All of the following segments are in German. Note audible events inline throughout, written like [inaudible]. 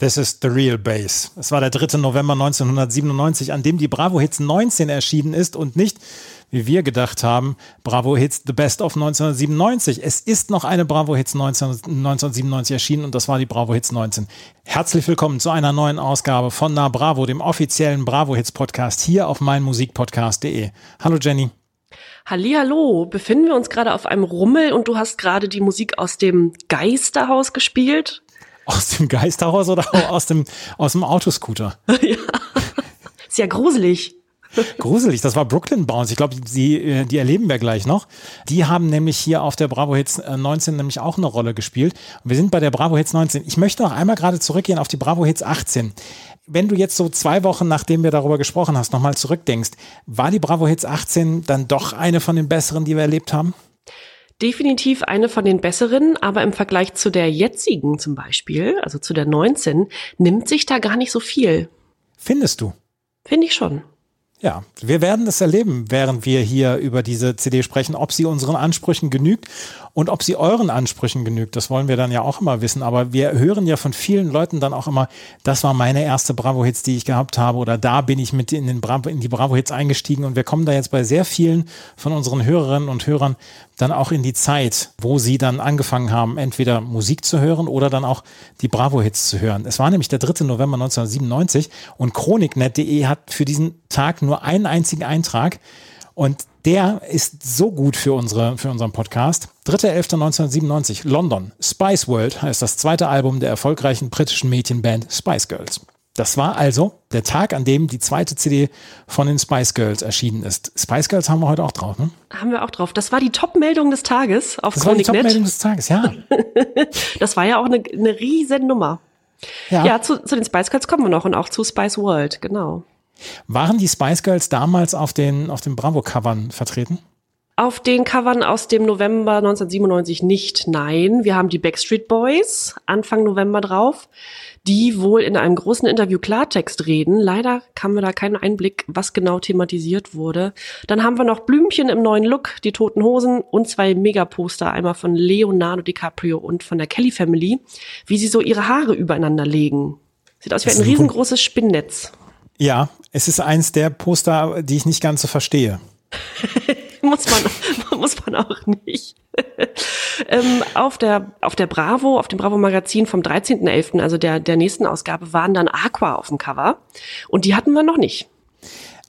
This is the real bass. Es war der 3. November 1997, an dem die Bravo Hits 19 erschienen ist und nicht, wie wir gedacht haben, Bravo Hits The Best of 1997. Es ist noch eine Bravo Hits 19, 1997 erschienen und das war die Bravo Hits 19. Herzlich willkommen zu einer neuen Ausgabe von Na Bravo, dem offiziellen Bravo Hits Podcast hier auf meinmusikpodcast.de. Hallo Jenny. Hallihallo, befinden wir uns gerade auf einem Rummel und du hast gerade die Musik aus dem Geisterhaus gespielt? Aus dem Geisterhaus oder [laughs] aus dem, aus dem Autoscooter? [laughs] ja. Ist ja gruselig. Gruselig, das war Brooklyn Bounce. Ich glaube, die, die erleben wir gleich noch. Die haben nämlich hier auf der Bravo Hits 19 nämlich auch eine Rolle gespielt. Und wir sind bei der Bravo Hits 19. Ich möchte noch einmal gerade zurückgehen auf die Bravo Hits 18. Wenn du jetzt so zwei Wochen, nachdem wir darüber gesprochen hast, nochmal zurückdenkst, war die Bravo Hits 18 dann doch eine von den besseren, die wir erlebt haben? Definitiv eine von den besseren, aber im Vergleich zu der jetzigen zum Beispiel, also zu der 19, nimmt sich da gar nicht so viel. Findest du? Finde ich schon. Ja, wir werden es erleben, während wir hier über diese CD sprechen, ob sie unseren Ansprüchen genügt und ob sie euren Ansprüchen genügt. Das wollen wir dann ja auch immer wissen. Aber wir hören ja von vielen Leuten dann auch immer, das war meine erste Bravo-Hits, die ich gehabt habe oder da bin ich mit in, den Bravo, in die Bravo-Hits eingestiegen und wir kommen da jetzt bei sehr vielen von unseren Hörerinnen und Hörern dann auch in die Zeit, wo sie dann angefangen haben, entweder Musik zu hören oder dann auch die Bravo-Hits zu hören. Es war nämlich der 3. November 1997 und chroniknet.de hat für diesen Tag nur einen einzigen Eintrag und der ist so gut für, unsere, für unseren Podcast. 3.11.1997, London. Spice World heißt das zweite Album der erfolgreichen britischen Mädchenband Spice Girls. Das war also der Tag, an dem die zweite CD von den Spice Girls erschienen ist. Spice Girls haben wir heute auch drauf, ne? Haben wir auch drauf. Das war die Top-Meldung des Tages auf Das war die. Top-Meldung des Tages, ja. [laughs] das war ja auch eine, eine riesen Nummer. ja. Ja, zu, zu den Spice Girls kommen wir noch und auch zu Spice World, genau. Waren die Spice Girls damals auf den, auf den Bravo-Covern vertreten? Auf den Covern aus dem November 1997 nicht, nein. Wir haben die Backstreet Boys Anfang November drauf, die wohl in einem großen Interview Klartext reden. Leider kam mir da kein Einblick, was genau thematisiert wurde. Dann haben wir noch Blümchen im neuen Look, die Toten Hosen und zwei Megaposter, einmal von Leonardo DiCaprio und von der Kelly Family, wie sie so ihre Haare übereinander legen. Sieht aus wie ein riesengroßes Spinnnetz. Ja, es ist eins der Poster, die ich nicht ganz so verstehe. [laughs] muss man, [laughs] muss man auch nicht. [laughs] ähm, auf der, auf der Bravo, auf dem Bravo Magazin vom 13.11., also der, der nächsten Ausgabe, waren dann Aqua auf dem Cover. Und die hatten wir noch nicht.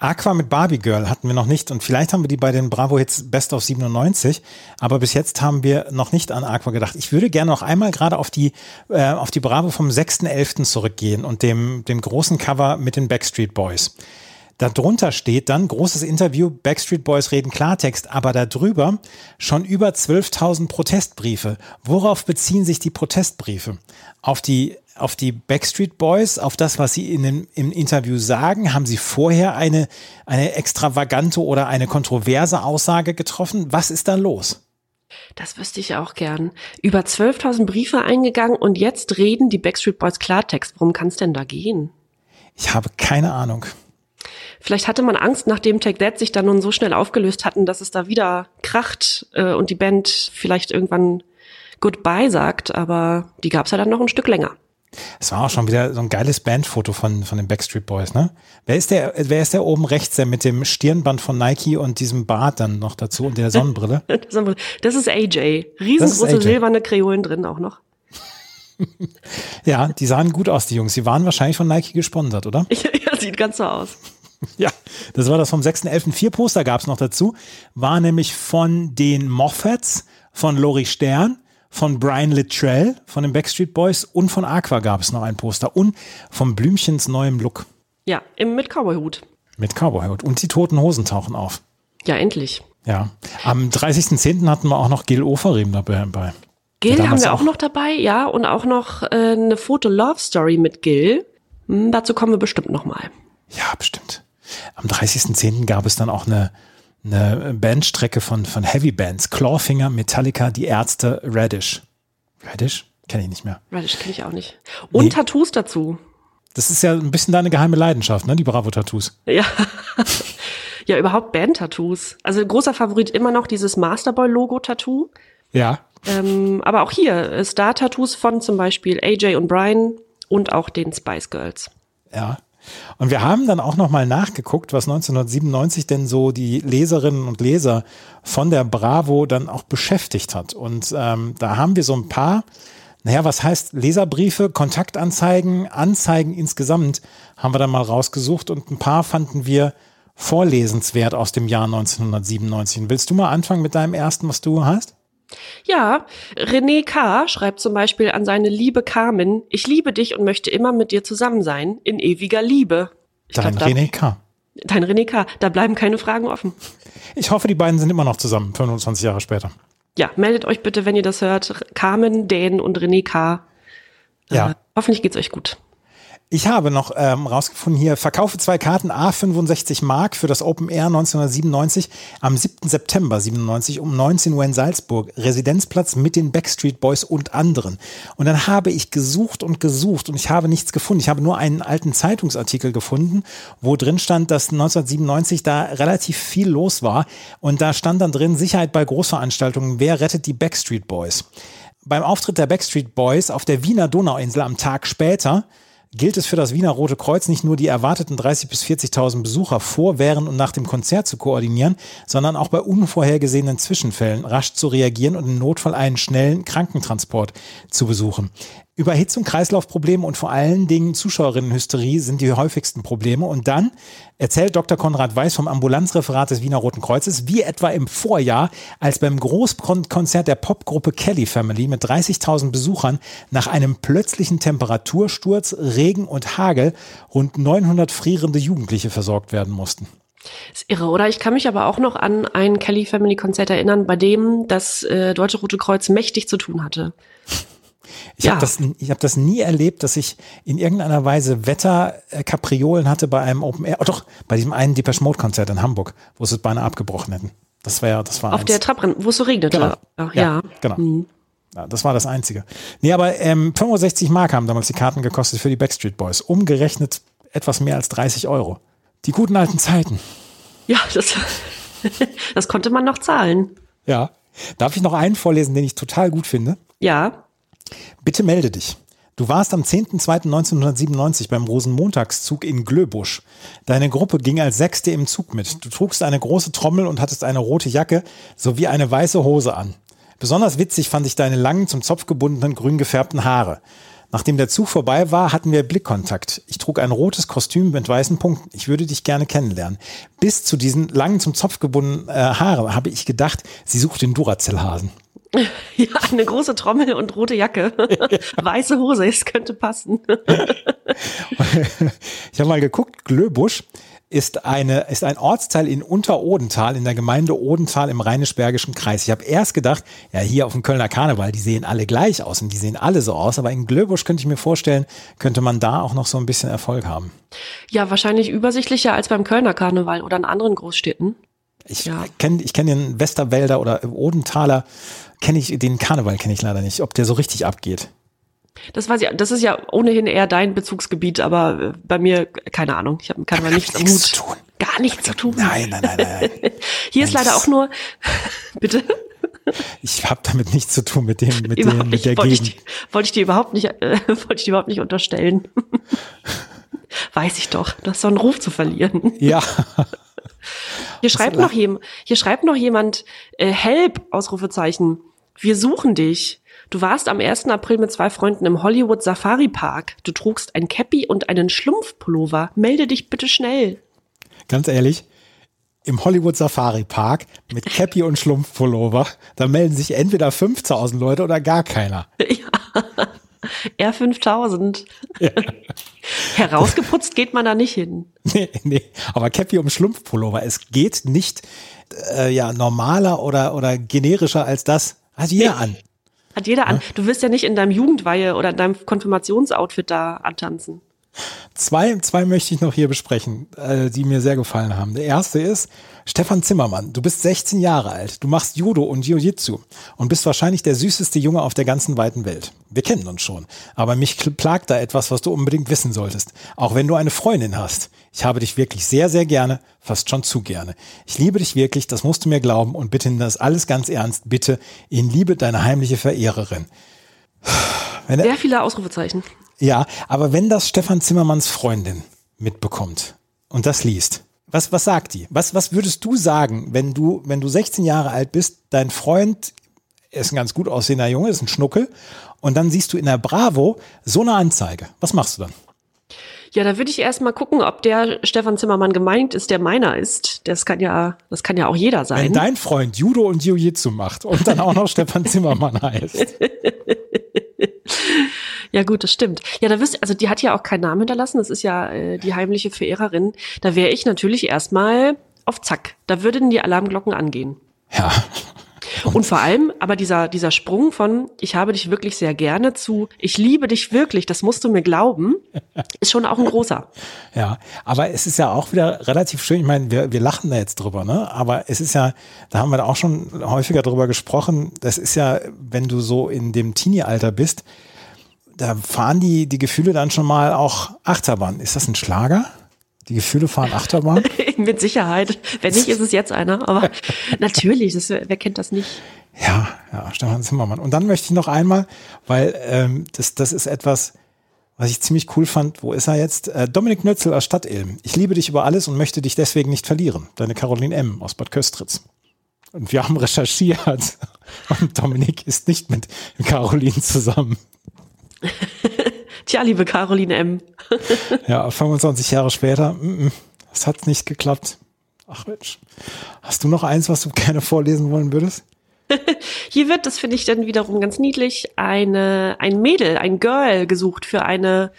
Aqua mit Barbie Girl hatten wir noch nicht und vielleicht haben wir die bei den Bravo Hits Best of 97, aber bis jetzt haben wir noch nicht an Aqua gedacht. Ich würde gerne noch einmal gerade auf die äh, auf die Bravo vom 6.11. zurückgehen und dem dem großen Cover mit den Backstreet Boys. Darunter steht dann großes Interview, Backstreet Boys reden Klartext, aber darüber schon über 12.000 Protestbriefe. Worauf beziehen sich die Protestbriefe? Auf die auf die Backstreet Boys, auf das, was sie in dem, im Interview sagen? Haben sie vorher eine, eine extravagante oder eine kontroverse Aussage getroffen? Was ist da los? Das wüsste ich auch gern. Über 12.000 Briefe eingegangen und jetzt reden die Backstreet Boys Klartext. Worum kann es denn da gehen? Ich habe keine Ahnung. Vielleicht hatte man Angst, nachdem Take That sich dann nun so schnell aufgelöst hatten, dass es da wieder kracht äh, und die Band vielleicht irgendwann Goodbye sagt, aber die gab's ja dann noch ein Stück länger. Es war auch schon wieder so ein geiles Bandfoto von, von den Backstreet Boys, ne? Wer ist der, wer ist der oben rechts, der mit dem Stirnband von Nike und diesem Bart dann noch dazu und der [laughs] Sonnenbrille? Das ist AJ. Riesengroße AJ. silberne Kreolen drin auch noch. [laughs] ja, die sahen gut aus, die Jungs. Die waren wahrscheinlich von Nike gesponsert, oder? [laughs] Ja, sieht ganz so aus. Ja, das war das vom 6.11. Vier Poster gab es noch dazu. War nämlich von den Moffats, von Lori Stern, von Brian Littrell, von den Backstreet Boys und von Aqua gab es noch ein Poster. Und von Blümchens neuem Look Ja, im, mit Cowboyhut. mit Cowboyhut. Und die toten Hosen tauchen auf. Ja, endlich. Ja. Am 30.10. hatten wir auch noch Gil Oferim dabei. Gil haben wir auch, auch noch dabei, ja, und auch noch äh, eine Foto-Love-Story mit Gil. Hm, dazu kommen wir bestimmt nochmal. Ja, bestimmt. Am 30.10. gab es dann auch eine, eine Bandstrecke von, von Heavy Bands. Clawfinger, Metallica, Die Ärzte, Radish. Radish? Kenne ich nicht mehr. Radish kenne ich auch nicht. Und nee. Tattoos dazu. Das ist ja ein bisschen deine geheime Leidenschaft, ne? Die Bravo-Tattoos. Ja. [laughs] ja, überhaupt Band-Tattoos. Also großer Favorit immer noch dieses Masterboy-Logo-Tattoo. Ja. Ähm, aber auch hier äh, Star-Tattoos von zum Beispiel AJ und Brian und auch den Spice Girls. Ja. Und wir haben dann auch nochmal nachgeguckt, was 1997 denn so die Leserinnen und Leser von der Bravo dann auch beschäftigt hat. Und ähm, da haben wir so ein paar, naja, was heißt Leserbriefe, Kontaktanzeigen, Anzeigen insgesamt haben wir dann mal rausgesucht und ein paar fanden wir vorlesenswert aus dem Jahr 1997. Willst du mal anfangen mit deinem ersten, was du hast? Ja, René K. schreibt zum Beispiel an seine liebe Carmen, ich liebe dich und möchte immer mit dir zusammen sein, in ewiger Liebe. Ich dein glaub, René K. Dein René K. Da bleiben keine Fragen offen. Ich hoffe, die beiden sind immer noch zusammen, 25 Jahre später. Ja, meldet euch bitte, wenn ihr das hört. Carmen, Dan und René K. Ja. Äh, hoffentlich geht's euch gut. Ich habe noch ähm, rausgefunden hier, verkaufe zwei Karten A 65 Mark für das Open Air 1997 am 7. September 97 um 19 Uhr in Salzburg. Residenzplatz mit den Backstreet Boys und anderen. Und dann habe ich gesucht und gesucht und ich habe nichts gefunden. Ich habe nur einen alten Zeitungsartikel gefunden, wo drin stand, dass 1997 da relativ viel los war. Und da stand dann drin, Sicherheit bei Großveranstaltungen, wer rettet die Backstreet Boys? Beim Auftritt der Backstreet Boys auf der Wiener Donauinsel am Tag später gilt es für das Wiener Rote Kreuz nicht nur die erwarteten 30.000 bis 40.000 Besucher vor, während und nach dem Konzert zu koordinieren, sondern auch bei unvorhergesehenen Zwischenfällen rasch zu reagieren und im Notfall einen schnellen Krankentransport zu besuchen. Überhitzung, Kreislaufprobleme und vor allen Dingen Zuschauerinnenhysterie sind die häufigsten Probleme. Und dann erzählt Dr. Konrad Weiß vom Ambulanzreferat des Wiener Roten Kreuzes, wie etwa im Vorjahr, als beim Großkonzert der Popgruppe Kelly Family mit 30.000 Besuchern nach einem plötzlichen Temperatursturz, Regen und Hagel rund 900 frierende Jugendliche versorgt werden mussten. ist irre, oder? Ich kann mich aber auch noch an ein Kelly Family Konzert erinnern, bei dem das äh, Deutsche Rote Kreuz mächtig zu tun hatte. Ich ja. habe das, ich hab das nie erlebt, dass ich in irgendeiner Weise Wetterkapriolen hatte bei einem Open Air. Oh doch, bei diesem einen Depeche Mode Konzert in Hamburg, wo sie es beinahe abgebrochen hätten. Das war ja, das war Auf eins. der Trabrand, wo es so regnete. Genau. Ach, ja, ja, genau. Mhm. Ja, das war das Einzige. Nee, aber ähm, 65 Mark haben damals die Karten gekostet für die Backstreet Boys. Umgerechnet etwas mehr als 30 Euro. Die guten alten Zeiten. Ja, das, [laughs] das konnte man noch zahlen. Ja. Darf ich noch einen vorlesen, den ich total gut finde? Ja. Bitte melde dich. Du warst am 10.02.1997 beim Rosenmontagszug in Glöbusch. Deine Gruppe ging als Sechste im Zug mit. Du trugst eine große Trommel und hattest eine rote Jacke sowie eine weiße Hose an. Besonders witzig fand ich deine langen, zum Zopf gebundenen, grün gefärbten Haare. Nachdem der Zug vorbei war, hatten wir Blickkontakt. Ich trug ein rotes Kostüm mit weißen Punkten. Ich würde dich gerne kennenlernen. Bis zu diesen langen, zum Zopf gebundenen äh, Haare habe ich gedacht, sie sucht den Duracell-Hasen. [laughs] Ja, eine große Trommel und rote Jacke. Ja. [laughs] Weiße Hose, es könnte passen. [laughs] ich habe mal geguckt, Glöbusch ist, eine, ist ein Ortsteil in Unterodental in der Gemeinde Odental im Rheinisch-Bergischen Kreis. Ich habe erst gedacht, ja, hier auf dem Kölner Karneval, die sehen alle gleich aus und die sehen alle so aus, aber in Glöbusch könnte ich mir vorstellen, könnte man da auch noch so ein bisschen Erfolg haben. Ja, wahrscheinlich übersichtlicher als beim Kölner Karneval oder in anderen Großstädten. Ich ja. kenne ich kenn den Westerwälder oder Odenthaler kenne ich, den Karneval kenne ich leider nicht, ob der so richtig abgeht. Das weiß ich, das ist ja ohnehin eher dein Bezugsgebiet, aber äh, bei mir, keine Ahnung, ich habe Karneval nichts am Hut. Zu tun. Gar nichts zu tun. Nein, nein, nein, nein. [laughs] Hier ist leider auch nur, [laughs] bitte? Ich habe damit nichts zu tun mit dem, mit dem, mit der wollte Gegend. Ich, wollte ich dir überhaupt nicht, äh, [laughs] wollte ich dir überhaupt nicht unterstellen. Weiß ich doch, das ist so einen Ruf zu verlieren. Ja. Hier schreibt noch jemand, hier schreibt noch jemand, äh, Help, Ausrufezeichen. Wir suchen dich. Du warst am 1. April mit zwei Freunden im Hollywood Safari Park. Du trugst ein Cappy und einen Schlumpfpullover. Melde dich bitte schnell. Ganz ehrlich, im Hollywood Safari Park mit Cappy und Schlumpfpullover, da melden sich entweder 5000 Leute oder gar keiner. [laughs] Ja. R5000. Ja. [laughs] Herausgeputzt geht man da nicht hin. Nee, nee. Aber Cappy um Schlumpfpullover. Es geht nicht äh, ja, normaler oder, oder generischer als das. Hat jeder nee. an. Hat jeder an. Du wirst ja nicht in deinem Jugendweihe oder in deinem Konfirmationsoutfit da antanzen. Zwei, zwei möchte ich noch hier besprechen, äh, die mir sehr gefallen haben. Der erste ist Stefan Zimmermann. Du bist 16 Jahre alt. Du machst Judo und Jiu-Jitsu und bist wahrscheinlich der süßeste Junge auf der ganzen weiten Welt. Wir kennen uns schon. Aber mich plagt da etwas, was du unbedingt wissen solltest. Auch wenn du eine Freundin hast. Ich habe dich wirklich sehr, sehr gerne, fast schon zu gerne. Ich liebe dich wirklich, das musst du mir glauben und bitte das alles ganz ernst. Bitte in Liebe deine heimliche Verehrerin. Wenn sehr viele Ausrufezeichen. Ja, aber wenn das Stefan Zimmermanns Freundin mitbekommt und das liest, was, was sagt die? Was, was würdest du sagen, wenn du, wenn du 16 Jahre alt bist, dein Freund ist ein ganz gut aussehender Junge, ist ein Schnuckel, und dann siehst du in der Bravo so eine Anzeige. Was machst du dann? Ja, da würde ich erstmal gucken, ob der Stefan Zimmermann gemeint ist, der meiner ist. Das kann ja, das kann ja auch jeder sein. Wenn dein Freund Judo und Jiu-Jitsu macht und dann auch noch Stefan Zimmermann heißt. [laughs] Ja, gut, das stimmt. Ja, da wirst also die hat ja auch keinen Namen hinterlassen. Das ist ja äh, die heimliche Verehrerin. Da wäre ich natürlich erstmal auf Zack. Da würden die Alarmglocken angehen. Ja. Und vor allem, aber dieser, dieser Sprung von ich habe dich wirklich sehr gerne zu ich liebe dich wirklich, das musst du mir glauben, ist schon auch ein großer. Ja, aber es ist ja auch wieder relativ schön. Ich meine, wir, wir lachen da jetzt drüber, ne? Aber es ist ja, da haben wir da auch schon häufiger drüber gesprochen. Das ist ja, wenn du so in dem Teenie-Alter bist, da fahren die, die Gefühle dann schon mal auch Achterbahn. Ist das ein Schlager? Die Gefühle fahren Achterbahn? [laughs] Mit Sicherheit. Wenn nicht, ist es jetzt einer. Aber [laughs] natürlich, das, wer kennt das nicht? Ja, ja, Stefan Zimmermann. Und dann möchte ich noch einmal, weil ähm, das, das ist etwas, was ich ziemlich cool fand. Wo ist er jetzt? Äh, Dominik Nötzel aus Stadtilm. Ich liebe dich über alles und möchte dich deswegen nicht verlieren. Deine Caroline M. aus Bad Köstritz. Und wir haben recherchiert. [laughs] Und Dominik ist nicht mit Caroline zusammen. [laughs] Tja, liebe Caroline M. [laughs] ja, 25 Jahre später, es hat nicht geklappt. Ach Mensch. Hast du noch eins, was du [laughs] gerne vorlesen wollen würdest? Hier wird, das finde ich dann wiederum ganz niedlich, eine, ein Mädel, ein Girl gesucht für eine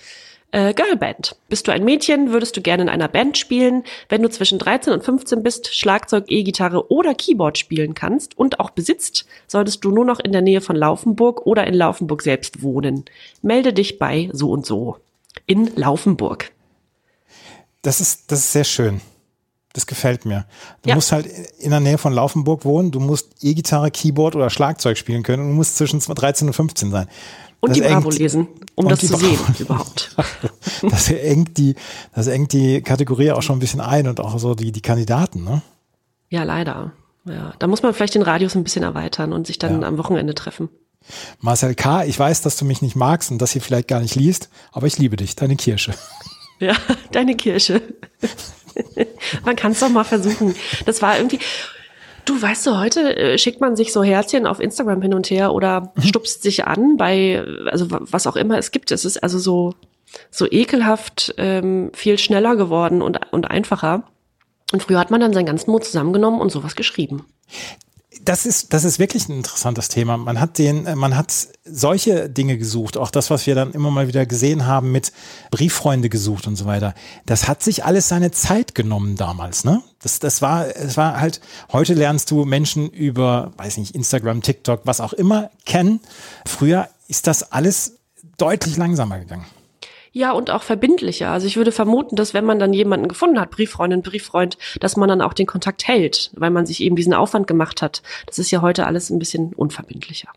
äh, Girlband. Bist du ein Mädchen, würdest du gerne in einer Band spielen. Wenn du zwischen 13 und 15 bist, Schlagzeug, E-Gitarre oder Keyboard spielen kannst und auch besitzt, solltest du nur noch in der Nähe von Laufenburg oder in Laufenburg selbst wohnen. Melde dich bei so und so. In Laufenburg. Das ist, das ist sehr schön. Das gefällt mir. Du ja. musst halt in der Nähe von Laufenburg wohnen, du musst E-Gitarre, Keyboard oder Schlagzeug spielen können und du musst zwischen 13 und 15 sein. Und das die Bravo lesen, um das zu Bravo sehen überhaupt. [laughs] das engt die, das engt die Kategorie auch schon ein bisschen ein und auch so die, die Kandidaten, ne? Ja, leider. Ja, da muss man vielleicht den Radius ein bisschen erweitern und sich dann ja. am Wochenende treffen. Marcel K., ich weiß, dass du mich nicht magst und das hier vielleicht gar nicht liest, aber ich liebe dich, deine Kirsche. Ja, [laughs] deine Kirsche. [laughs] [laughs] man kann es doch mal versuchen. Das war irgendwie, Du weißt du, heute äh, schickt man sich so Herzchen auf Instagram hin und her oder mhm. stupst sich an bei, also was auch immer es gibt. Es ist also so, so ekelhaft ähm, viel schneller geworden und, und einfacher. Und früher hat man dann seinen ganzen Mut zusammengenommen und sowas geschrieben das ist, das ist wirklich ein interessantes Thema. Man hat den, man hat solche Dinge gesucht, auch das, was wir dann immer mal wieder gesehen haben mit Brieffreunde gesucht und so weiter. Das hat sich alles seine Zeit genommen damals, ne? Das, das war, es war halt, heute lernst du Menschen über, weiß nicht, Instagram, TikTok, was auch immer kennen. Früher ist das alles deutlich langsamer gegangen. Ja, und auch verbindlicher. Also ich würde vermuten, dass wenn man dann jemanden gefunden hat, Brieffreundin, Brieffreund, dass man dann auch den Kontakt hält, weil man sich eben diesen Aufwand gemacht hat. Das ist ja heute alles ein bisschen unverbindlicher.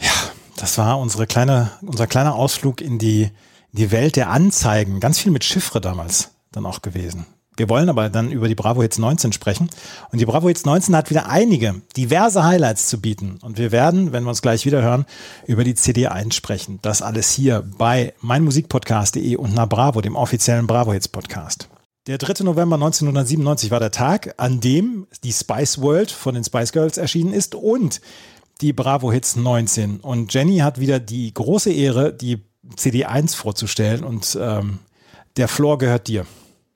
Ja, das war unsere kleine, unser kleiner Ausflug in die, in die Welt der Anzeigen. Ganz viel mit Chiffre damals dann auch gewesen. Wir wollen aber dann über die Bravo Hits 19 sprechen. Und die Bravo Hits 19 hat wieder einige, diverse Highlights zu bieten. Und wir werden, wenn wir uns gleich wieder hören, über die CD 1 sprechen. Das alles hier bei meinmusikpodcast.de und na Bravo, dem offiziellen Bravo Hits Podcast. Der 3. November 1997 war der Tag, an dem die Spice World von den Spice Girls erschienen ist und die Bravo Hits 19. Und Jenny hat wieder die große Ehre, die CD 1 vorzustellen und ähm, der Floor gehört dir.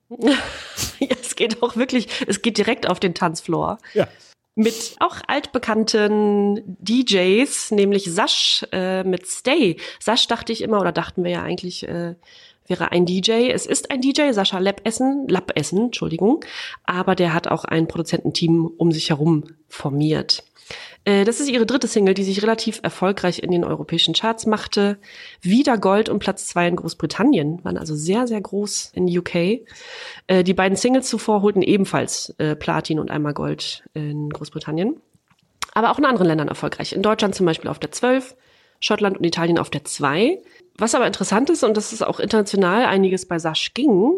[laughs] ja, es geht auch wirklich, es geht direkt auf den Tanzfloor. Ja. mit auch altbekannten DJs, nämlich Sasch äh, mit Stay. Sasch dachte ich immer, oder dachten wir ja eigentlich, äh, wäre ein DJ. Es ist ein DJ, Sascha Lappessen, Lappessen, Entschuldigung, aber der hat auch ein Produzententeam um sich herum formiert. Äh, das ist ihre dritte Single, die sich relativ erfolgreich in den europäischen Charts machte. Wieder Gold und Platz zwei in Großbritannien, waren also sehr, sehr groß in UK. Äh, die beiden Singles zuvor holten ebenfalls äh, Platin und einmal Gold in Großbritannien. Aber auch in anderen Ländern erfolgreich. In Deutschland zum Beispiel auf der 12, Schottland und Italien auf der 2. Was aber interessant ist, und das ist auch international einiges bei Sash ging,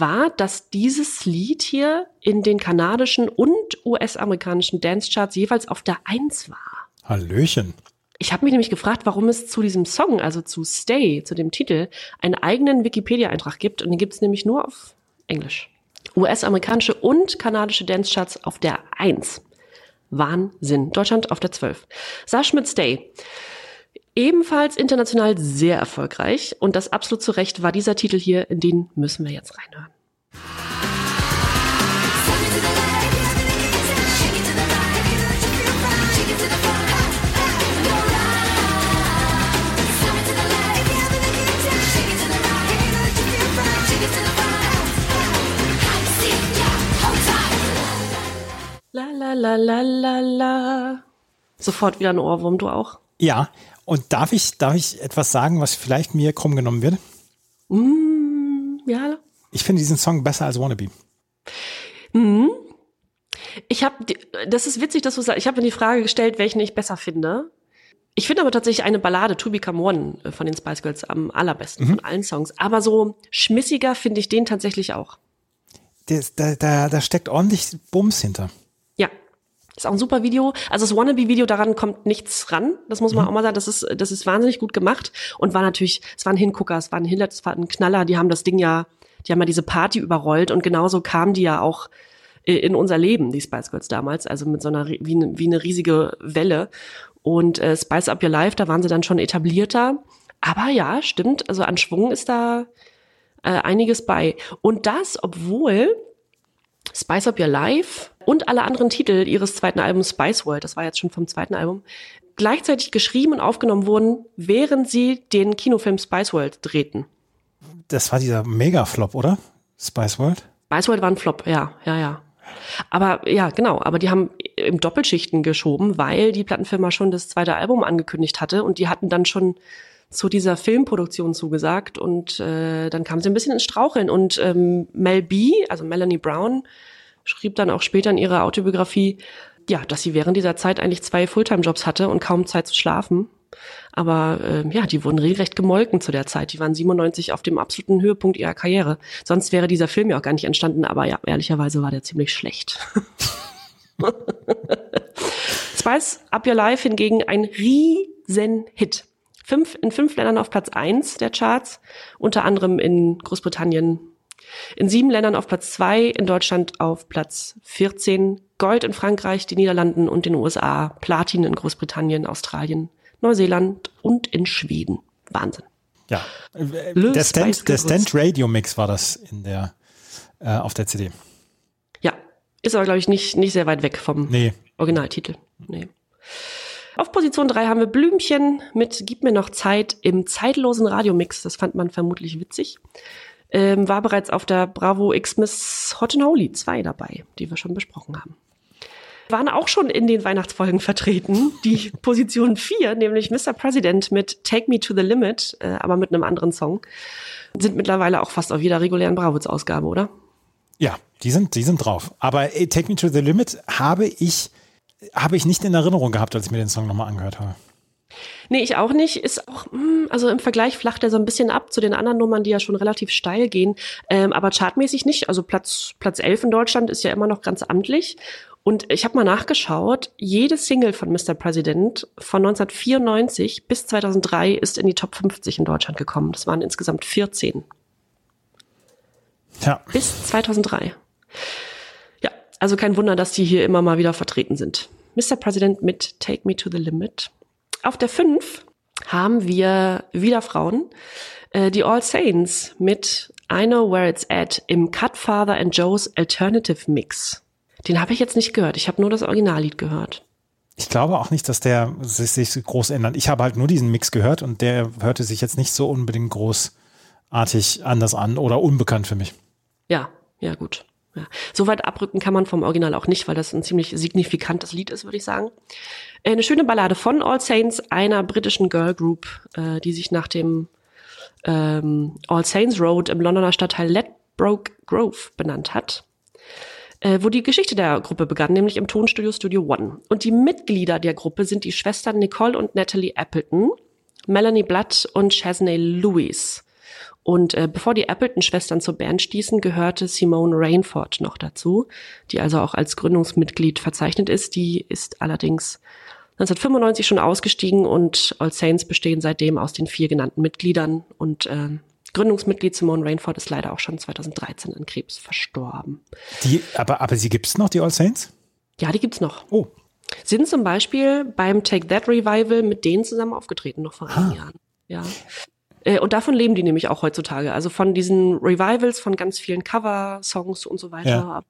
war, dass dieses Lied hier in den kanadischen und US-amerikanischen Dance-Charts jeweils auf der Eins war. Hallöchen. Ich habe mich nämlich gefragt, warum es zu diesem Song, also zu Stay, zu dem Titel, einen eigenen Wikipedia-Eintrag gibt. Und den gibt es nämlich nur auf Englisch. US-amerikanische und kanadische Dance-Charts auf der Eins. Wahnsinn. Deutschland auf der 12. Sash mit Stay. Ebenfalls international sehr erfolgreich und das absolut zu Recht war dieser Titel hier, in den müssen wir jetzt reinhören. La la la la la. Sofort wieder ein Ohrwurm, du auch? Ja, und darf ich, darf ich etwas sagen, was vielleicht mir krumm genommen wird? Mm, ja. Ich finde diesen Song besser als Wannabe. Mhm. Ich habe, das ist witzig, dass du sagst, ich habe mir die Frage gestellt, welchen ich besser finde. Ich finde aber tatsächlich eine Ballade, To Become One äh, von den Spice Girls am allerbesten mhm. von allen Songs. Aber so schmissiger finde ich den tatsächlich auch. Das, da, da, da steckt ordentlich Bums hinter. Ist auch ein super Video. Also das Wannabe-Video, daran kommt nichts ran. Das muss man mhm. auch mal sagen. Das ist, das ist wahnsinnig gut gemacht und war natürlich, es war ein Hingucker, es war ein Hiller, es war ein Knaller. Die haben das Ding ja, die haben ja diese Party überrollt und genauso kamen die ja auch äh, in unser Leben, die Spice Girls damals, also mit so einer, wie eine, wie eine riesige Welle. Und äh, Spice Up Your Life, da waren sie dann schon etablierter. Aber ja, stimmt, also an Schwung ist da äh, einiges bei. Und das, obwohl Spice Up Your Life und alle anderen Titel ihres zweiten Albums Spice World, das war jetzt schon vom zweiten Album, gleichzeitig geschrieben und aufgenommen wurden, während sie den Kinofilm Spice World drehten. Das war dieser Mega-Flop, oder? Spice World? Spice World war ein Flop, ja, ja, ja. Aber ja, genau, aber die haben im Doppelschichten geschoben, weil die Plattenfirma schon das zweite Album angekündigt hatte und die hatten dann schon zu dieser Filmproduktion zugesagt und äh, dann kam sie ein bisschen ins Straucheln und ähm, Mel B, also Melanie Brown, schrieb dann auch später in ihrer Autobiografie, ja, dass sie während dieser Zeit eigentlich zwei Fulltime-Jobs hatte und kaum Zeit zu schlafen. Aber äh, ja, die wurden regelrecht gemolken zu der Zeit. Die waren 97 auf dem absoluten Höhepunkt ihrer Karriere. Sonst wäre dieser Film ja auch gar nicht entstanden, aber ja, ehrlicherweise war der ziemlich schlecht. [laughs] Spice Up Your Life hingegen ein riesen Hit. Fünf, in fünf Ländern auf Platz eins der Charts, unter anderem in Großbritannien, in sieben Ländern auf Platz zwei, in Deutschland auf Platz 14, Gold in Frankreich, den Niederlanden und den USA, Platin in Großbritannien, Australien, Neuseeland und in Schweden. Wahnsinn. Ja, der Stand, der Stand Radio Mix war das in der, äh, auf der CD. Ja, ist aber, glaube ich, nicht, nicht sehr weit weg vom nee. Originaltitel. Nee. Auf Position 3 haben wir Blümchen mit Gib mir noch Zeit im zeitlosen Radiomix. Das fand man vermutlich witzig. Ähm, war bereits auf der Bravo Xmas Hot and Holy 2 dabei, die wir schon besprochen haben. Waren auch schon in den Weihnachtsfolgen vertreten. Die [laughs] Position 4, nämlich Mr. President mit Take Me to the Limit, äh, aber mit einem anderen Song, sind mittlerweile auch fast auf jeder regulären Bravo-Ausgabe, oder? Ja, die sind, die sind drauf. Aber ey, Take Me to the Limit habe ich habe ich nicht in Erinnerung gehabt, als ich mir den Song nochmal angehört habe. Nee, ich auch nicht. Ist auch, hm, also im Vergleich flacht er so ein bisschen ab zu den anderen Nummern, die ja schon relativ steil gehen. Ähm, aber chartmäßig nicht. Also Platz, Platz 11 in Deutschland ist ja immer noch ganz amtlich. Und ich habe mal nachgeschaut, jede Single von Mr. President von 1994 bis 2003 ist in die Top 50 in Deutschland gekommen. Das waren insgesamt 14. Ja. Bis 2003. Also kein Wunder, dass die hier immer mal wieder vertreten sind. Mr. President mit Take Me to the Limit. Auf der 5 haben wir wieder Frauen. Äh, die All Saints mit I Know Where It's At im Cut Father and Joe's Alternative Mix. Den habe ich jetzt nicht gehört. Ich habe nur das Originallied gehört. Ich glaube auch nicht, dass der sich, sich groß ändert. Ich habe halt nur diesen Mix gehört und der hörte sich jetzt nicht so unbedingt großartig anders an oder unbekannt für mich. Ja, ja, gut. Ja. So weit abrücken kann man vom Original auch nicht, weil das ein ziemlich signifikantes Lied ist, würde ich sagen. Eine schöne Ballade von All Saints, einer britischen Girl Group, äh, die sich nach dem ähm, All Saints Road im Londoner Stadtteil Ledbroke Grove benannt hat, äh, wo die Geschichte der Gruppe begann, nämlich im Tonstudio Studio One. Und die Mitglieder der Gruppe sind die Schwestern Nicole und Natalie Appleton, Melanie Blood und Chesney Lewis. Und äh, bevor die Appleton-Schwestern zur Band stießen, gehörte Simone Rainford noch dazu, die also auch als Gründungsmitglied verzeichnet ist. Die ist allerdings 1995 schon ausgestiegen und All Saints bestehen seitdem aus den vier genannten Mitgliedern und äh, Gründungsmitglied Simone Rainford ist leider auch schon 2013 an Krebs verstorben. Die, aber, aber sie gibt's noch, die All Saints? Ja, die gibt's noch. Oh. Sind zum Beispiel beim Take That Revival mit denen zusammen aufgetreten, noch vor einigen ah. Jahren. Ja. Äh, und davon leben die nämlich auch heutzutage. Also von diesen Revivals, von ganz vielen Cover-Songs und so weiter. Ja.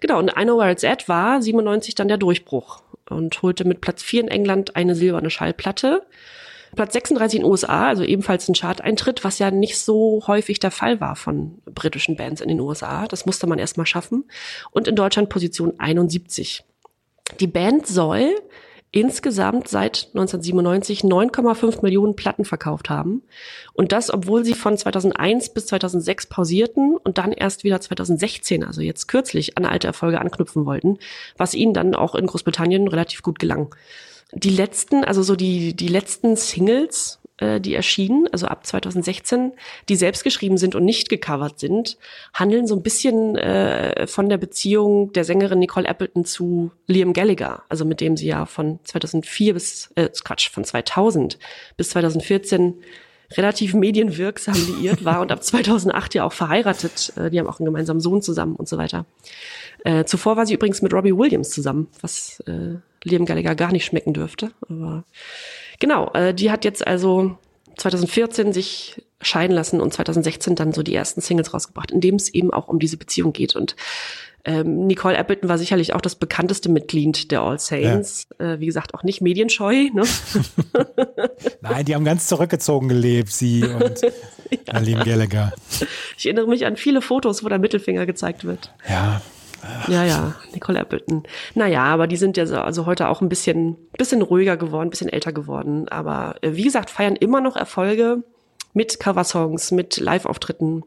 Genau, und I Know Where It's At war 97 dann der Durchbruch und holte mit Platz 4 in England eine silberne Schallplatte. Platz 36 in den USA, also ebenfalls ein Chart-Eintritt, was ja nicht so häufig der Fall war von britischen Bands in den USA. Das musste man erstmal schaffen. Und in Deutschland Position 71. Die Band soll insgesamt seit 1997 9,5 Millionen Platten verkauft haben. Und das, obwohl sie von 2001 bis 2006 pausierten und dann erst wieder 2016, also jetzt kürzlich, an alte Erfolge anknüpfen wollten, was ihnen dann auch in Großbritannien relativ gut gelang. Die letzten, also so die, die letzten Singles äh, die erschienen, also ab 2016, die selbst geschrieben sind und nicht gecovert sind, handeln so ein bisschen äh, von der Beziehung der Sängerin Nicole Appleton zu Liam Gallagher, also mit dem sie ja von 2004 bis, äh, Quatsch, von 2000 bis 2014 relativ medienwirksam liiert war und ab 2008 ja auch verheiratet. Äh, die haben auch einen gemeinsamen Sohn zusammen und so weiter. Äh, zuvor war sie übrigens mit Robbie Williams zusammen, was äh, Liam Gallagher gar nicht schmecken dürfte. Aber Genau, äh, die hat jetzt also 2014 sich scheiden lassen und 2016 dann so die ersten Singles rausgebracht, in dem es eben auch um diese Beziehung geht. Und ähm, Nicole Appleton war sicherlich auch das bekannteste Mitglied der All Saints. Ja. Äh, wie gesagt, auch nicht medienscheu. Ne? [laughs] Nein, die haben ganz zurückgezogen gelebt, sie und [laughs] ja. Aline Gallagher. Ich erinnere mich an viele Fotos, wo der Mittelfinger gezeigt wird. Ja, ja, ja, Nicole Appleton. Naja, aber die sind ja so, also heute auch ein bisschen, bisschen ruhiger geworden, bisschen älter geworden. Aber äh, wie gesagt, feiern immer noch Erfolge mit Coversongs, mit Live-Auftritten.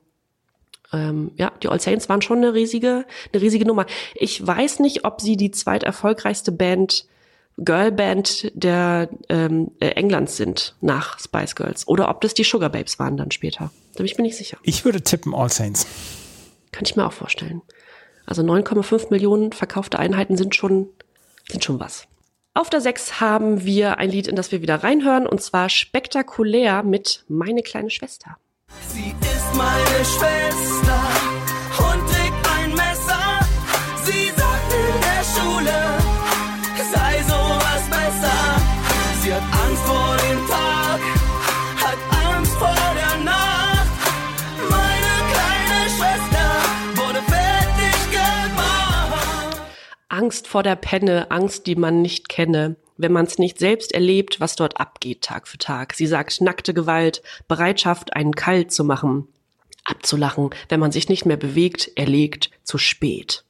Ähm, ja, die All Saints waren schon eine riesige, eine riesige Nummer. Ich weiß nicht, ob sie die zweiterfolgreichste Band, Girlband der ähm, äh, Englands sind nach Spice Girls oder ob das die Sugar Babes waren dann später. Da bin ich mir nicht sicher. Ich würde tippen All Saints. Könnte ich mir auch vorstellen. Also 9,5 Millionen verkaufte Einheiten sind schon, sind schon was. Auf der 6 haben wir ein Lied, in das wir wieder reinhören, und zwar spektakulär mit Meine kleine Schwester. Sie ist meine Schwester Angst vor der Penne, Angst, die man nicht kenne, wenn man es nicht selbst erlebt, was dort abgeht Tag für Tag. Sie sagt nackte Gewalt, Bereitschaft, einen kalt zu machen, abzulachen, wenn man sich nicht mehr bewegt, erlegt, zu spät.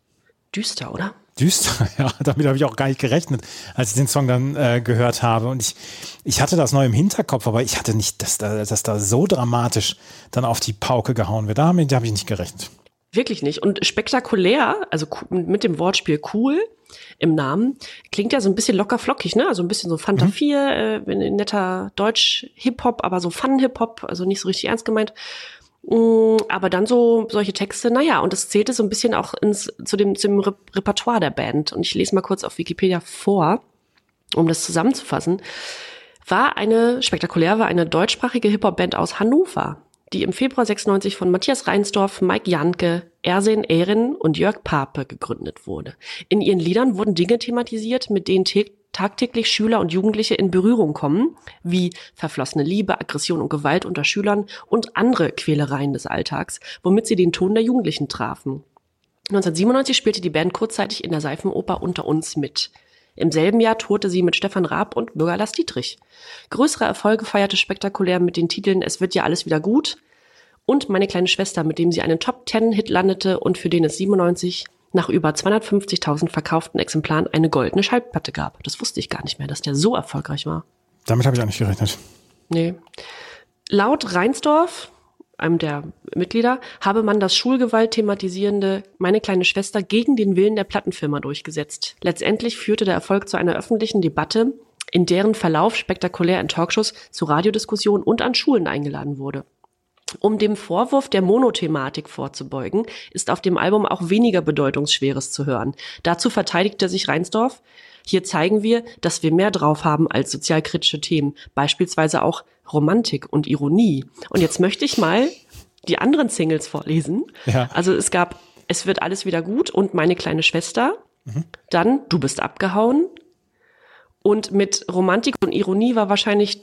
Düster, oder? Düster, [laughs] ja, damit habe ich auch gar nicht gerechnet, als ich den Song dann äh, gehört habe. Und ich, ich hatte das neu im Hinterkopf, aber ich hatte nicht, dass da, dass da so dramatisch dann auf die Pauke gehauen wird. Damit habe ich nicht gerechnet. Wirklich nicht. Und spektakulär, also mit dem Wortspiel cool im Namen, klingt ja so ein bisschen locker flockig, ne? Also ein bisschen so Fanta mhm. 4, äh, netter Deutsch-Hip-Hop, aber so Fun-Hip-Hop, also nicht so richtig ernst gemeint. Mm, aber dann so solche Texte, naja, und das zählte so ein bisschen auch ins, zu dem, zu dem Re Repertoire der Band. Und ich lese mal kurz auf Wikipedia vor, um das zusammenzufassen. War eine, spektakulär war eine deutschsprachige Hip-Hop-Band aus Hannover die im Februar 96 von Matthias Reinsdorf, Mike Janke, Ersen Ehren und Jörg Pape gegründet wurde. In ihren Liedern wurden Dinge thematisiert, mit denen tagtäglich Schüler und Jugendliche in Berührung kommen, wie verflossene Liebe, Aggression und Gewalt unter Schülern und andere Quälereien des Alltags, womit sie den Ton der Jugendlichen trafen. 1997 spielte die Band kurzzeitig in der Seifenoper Unter uns mit. Im selben Jahr tourte sie mit Stefan Raab und Bürger Lars Dietrich. Größere Erfolge feierte spektakulär mit den Titeln Es wird ja alles wieder gut und Meine kleine Schwester, mit dem sie einen Top-10-Hit landete und für den es 97 nach über 250.000 verkauften Exemplaren eine goldene Schallplatte gab. Das wusste ich gar nicht mehr, dass der so erfolgreich war. Damit habe ich auch nicht gerechnet. Nee. Laut Reinsdorf, einem der Mitglieder, habe man das Schulgewalt thematisierende Meine kleine Schwester gegen den Willen der Plattenfirma durchgesetzt. Letztendlich führte der Erfolg zu einer öffentlichen Debatte, in deren Verlauf spektakulär in Talkshows zu Radiodiskussionen und an Schulen eingeladen wurde. Um dem Vorwurf der Monothematik vorzubeugen, ist auf dem Album auch weniger Bedeutungsschweres zu hören. Dazu verteidigte sich Reinsdorf. Hier zeigen wir, dass wir mehr drauf haben als sozialkritische Themen, beispielsweise auch Romantik und Ironie. Und jetzt möchte ich mal die anderen Singles vorlesen. Ja. Also es gab Es wird alles wieder gut und Meine kleine Schwester. Dann Du bist abgehauen. Und mit Romantik und Ironie war wahrscheinlich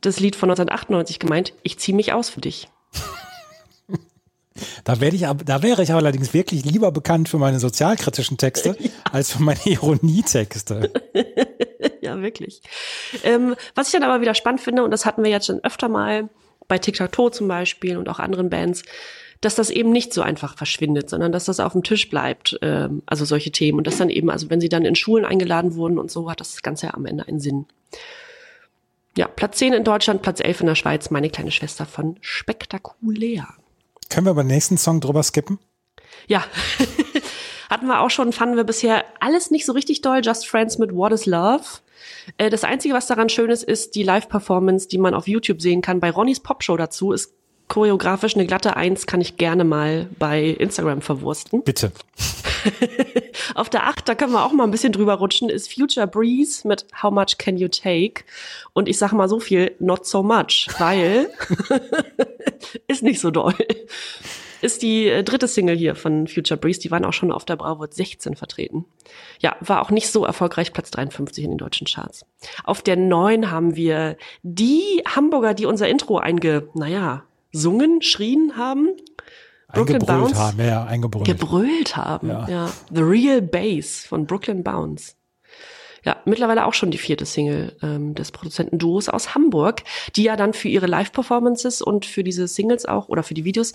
das Lied von 1998 gemeint, Ich zieh mich aus für dich. Da, werde ich, da wäre ich allerdings wirklich lieber bekannt für meine sozialkritischen Texte [laughs] als für meine Ironietexte. [laughs] Ja, wirklich. Ähm, was ich dann aber wieder spannend finde, und das hatten wir jetzt schon öfter mal bei Tic-Tac-Toe zum Beispiel und auch anderen Bands, dass das eben nicht so einfach verschwindet, sondern dass das auf dem Tisch bleibt, ähm, also solche Themen. Und dass dann eben, also wenn sie dann in Schulen eingeladen wurden und so, hat das Ganze ja am Ende einen Sinn. Ja, Platz 10 in Deutschland, Platz 11 in der Schweiz, meine kleine Schwester von Spektakulär. Können wir beim nächsten Song drüber skippen? Ja, [laughs] hatten wir auch schon, fanden wir bisher alles nicht so richtig doll. Just Friends mit What is Love. Äh, Das Einzige, was daran schön ist, ist die Live-Performance, die man auf YouTube sehen kann. Bei Ronnys Popshow dazu ist choreografisch eine glatte Eins, kann ich gerne mal bei Instagram verwursten. Bitte. [laughs] Auf der 8, da können wir auch mal ein bisschen drüber rutschen, ist Future Breeze mit How Much Can You Take? Und ich sag mal so viel, not so much, weil [laughs] [laughs] ist nicht so doll. Ist die äh, dritte Single hier von Future Breeze, die waren auch schon auf der Bravo 16 vertreten. Ja, war auch nicht so erfolgreich, Platz 53 in den deutschen Charts. Auf der 9 haben wir die Hamburger, die unser Intro einge, naja, sungen, schrien haben. Brooklyn Eingebrüllt Bounce. haben, ja, eingebrüllt. Gebrüllt haben. Ja. Ja. The Real Bass von Brooklyn Bounce. Ja, mittlerweile auch schon die vierte Single ähm, des Produzentenduos aus Hamburg, die ja dann für ihre Live-Performances und für diese Singles auch oder für die Videos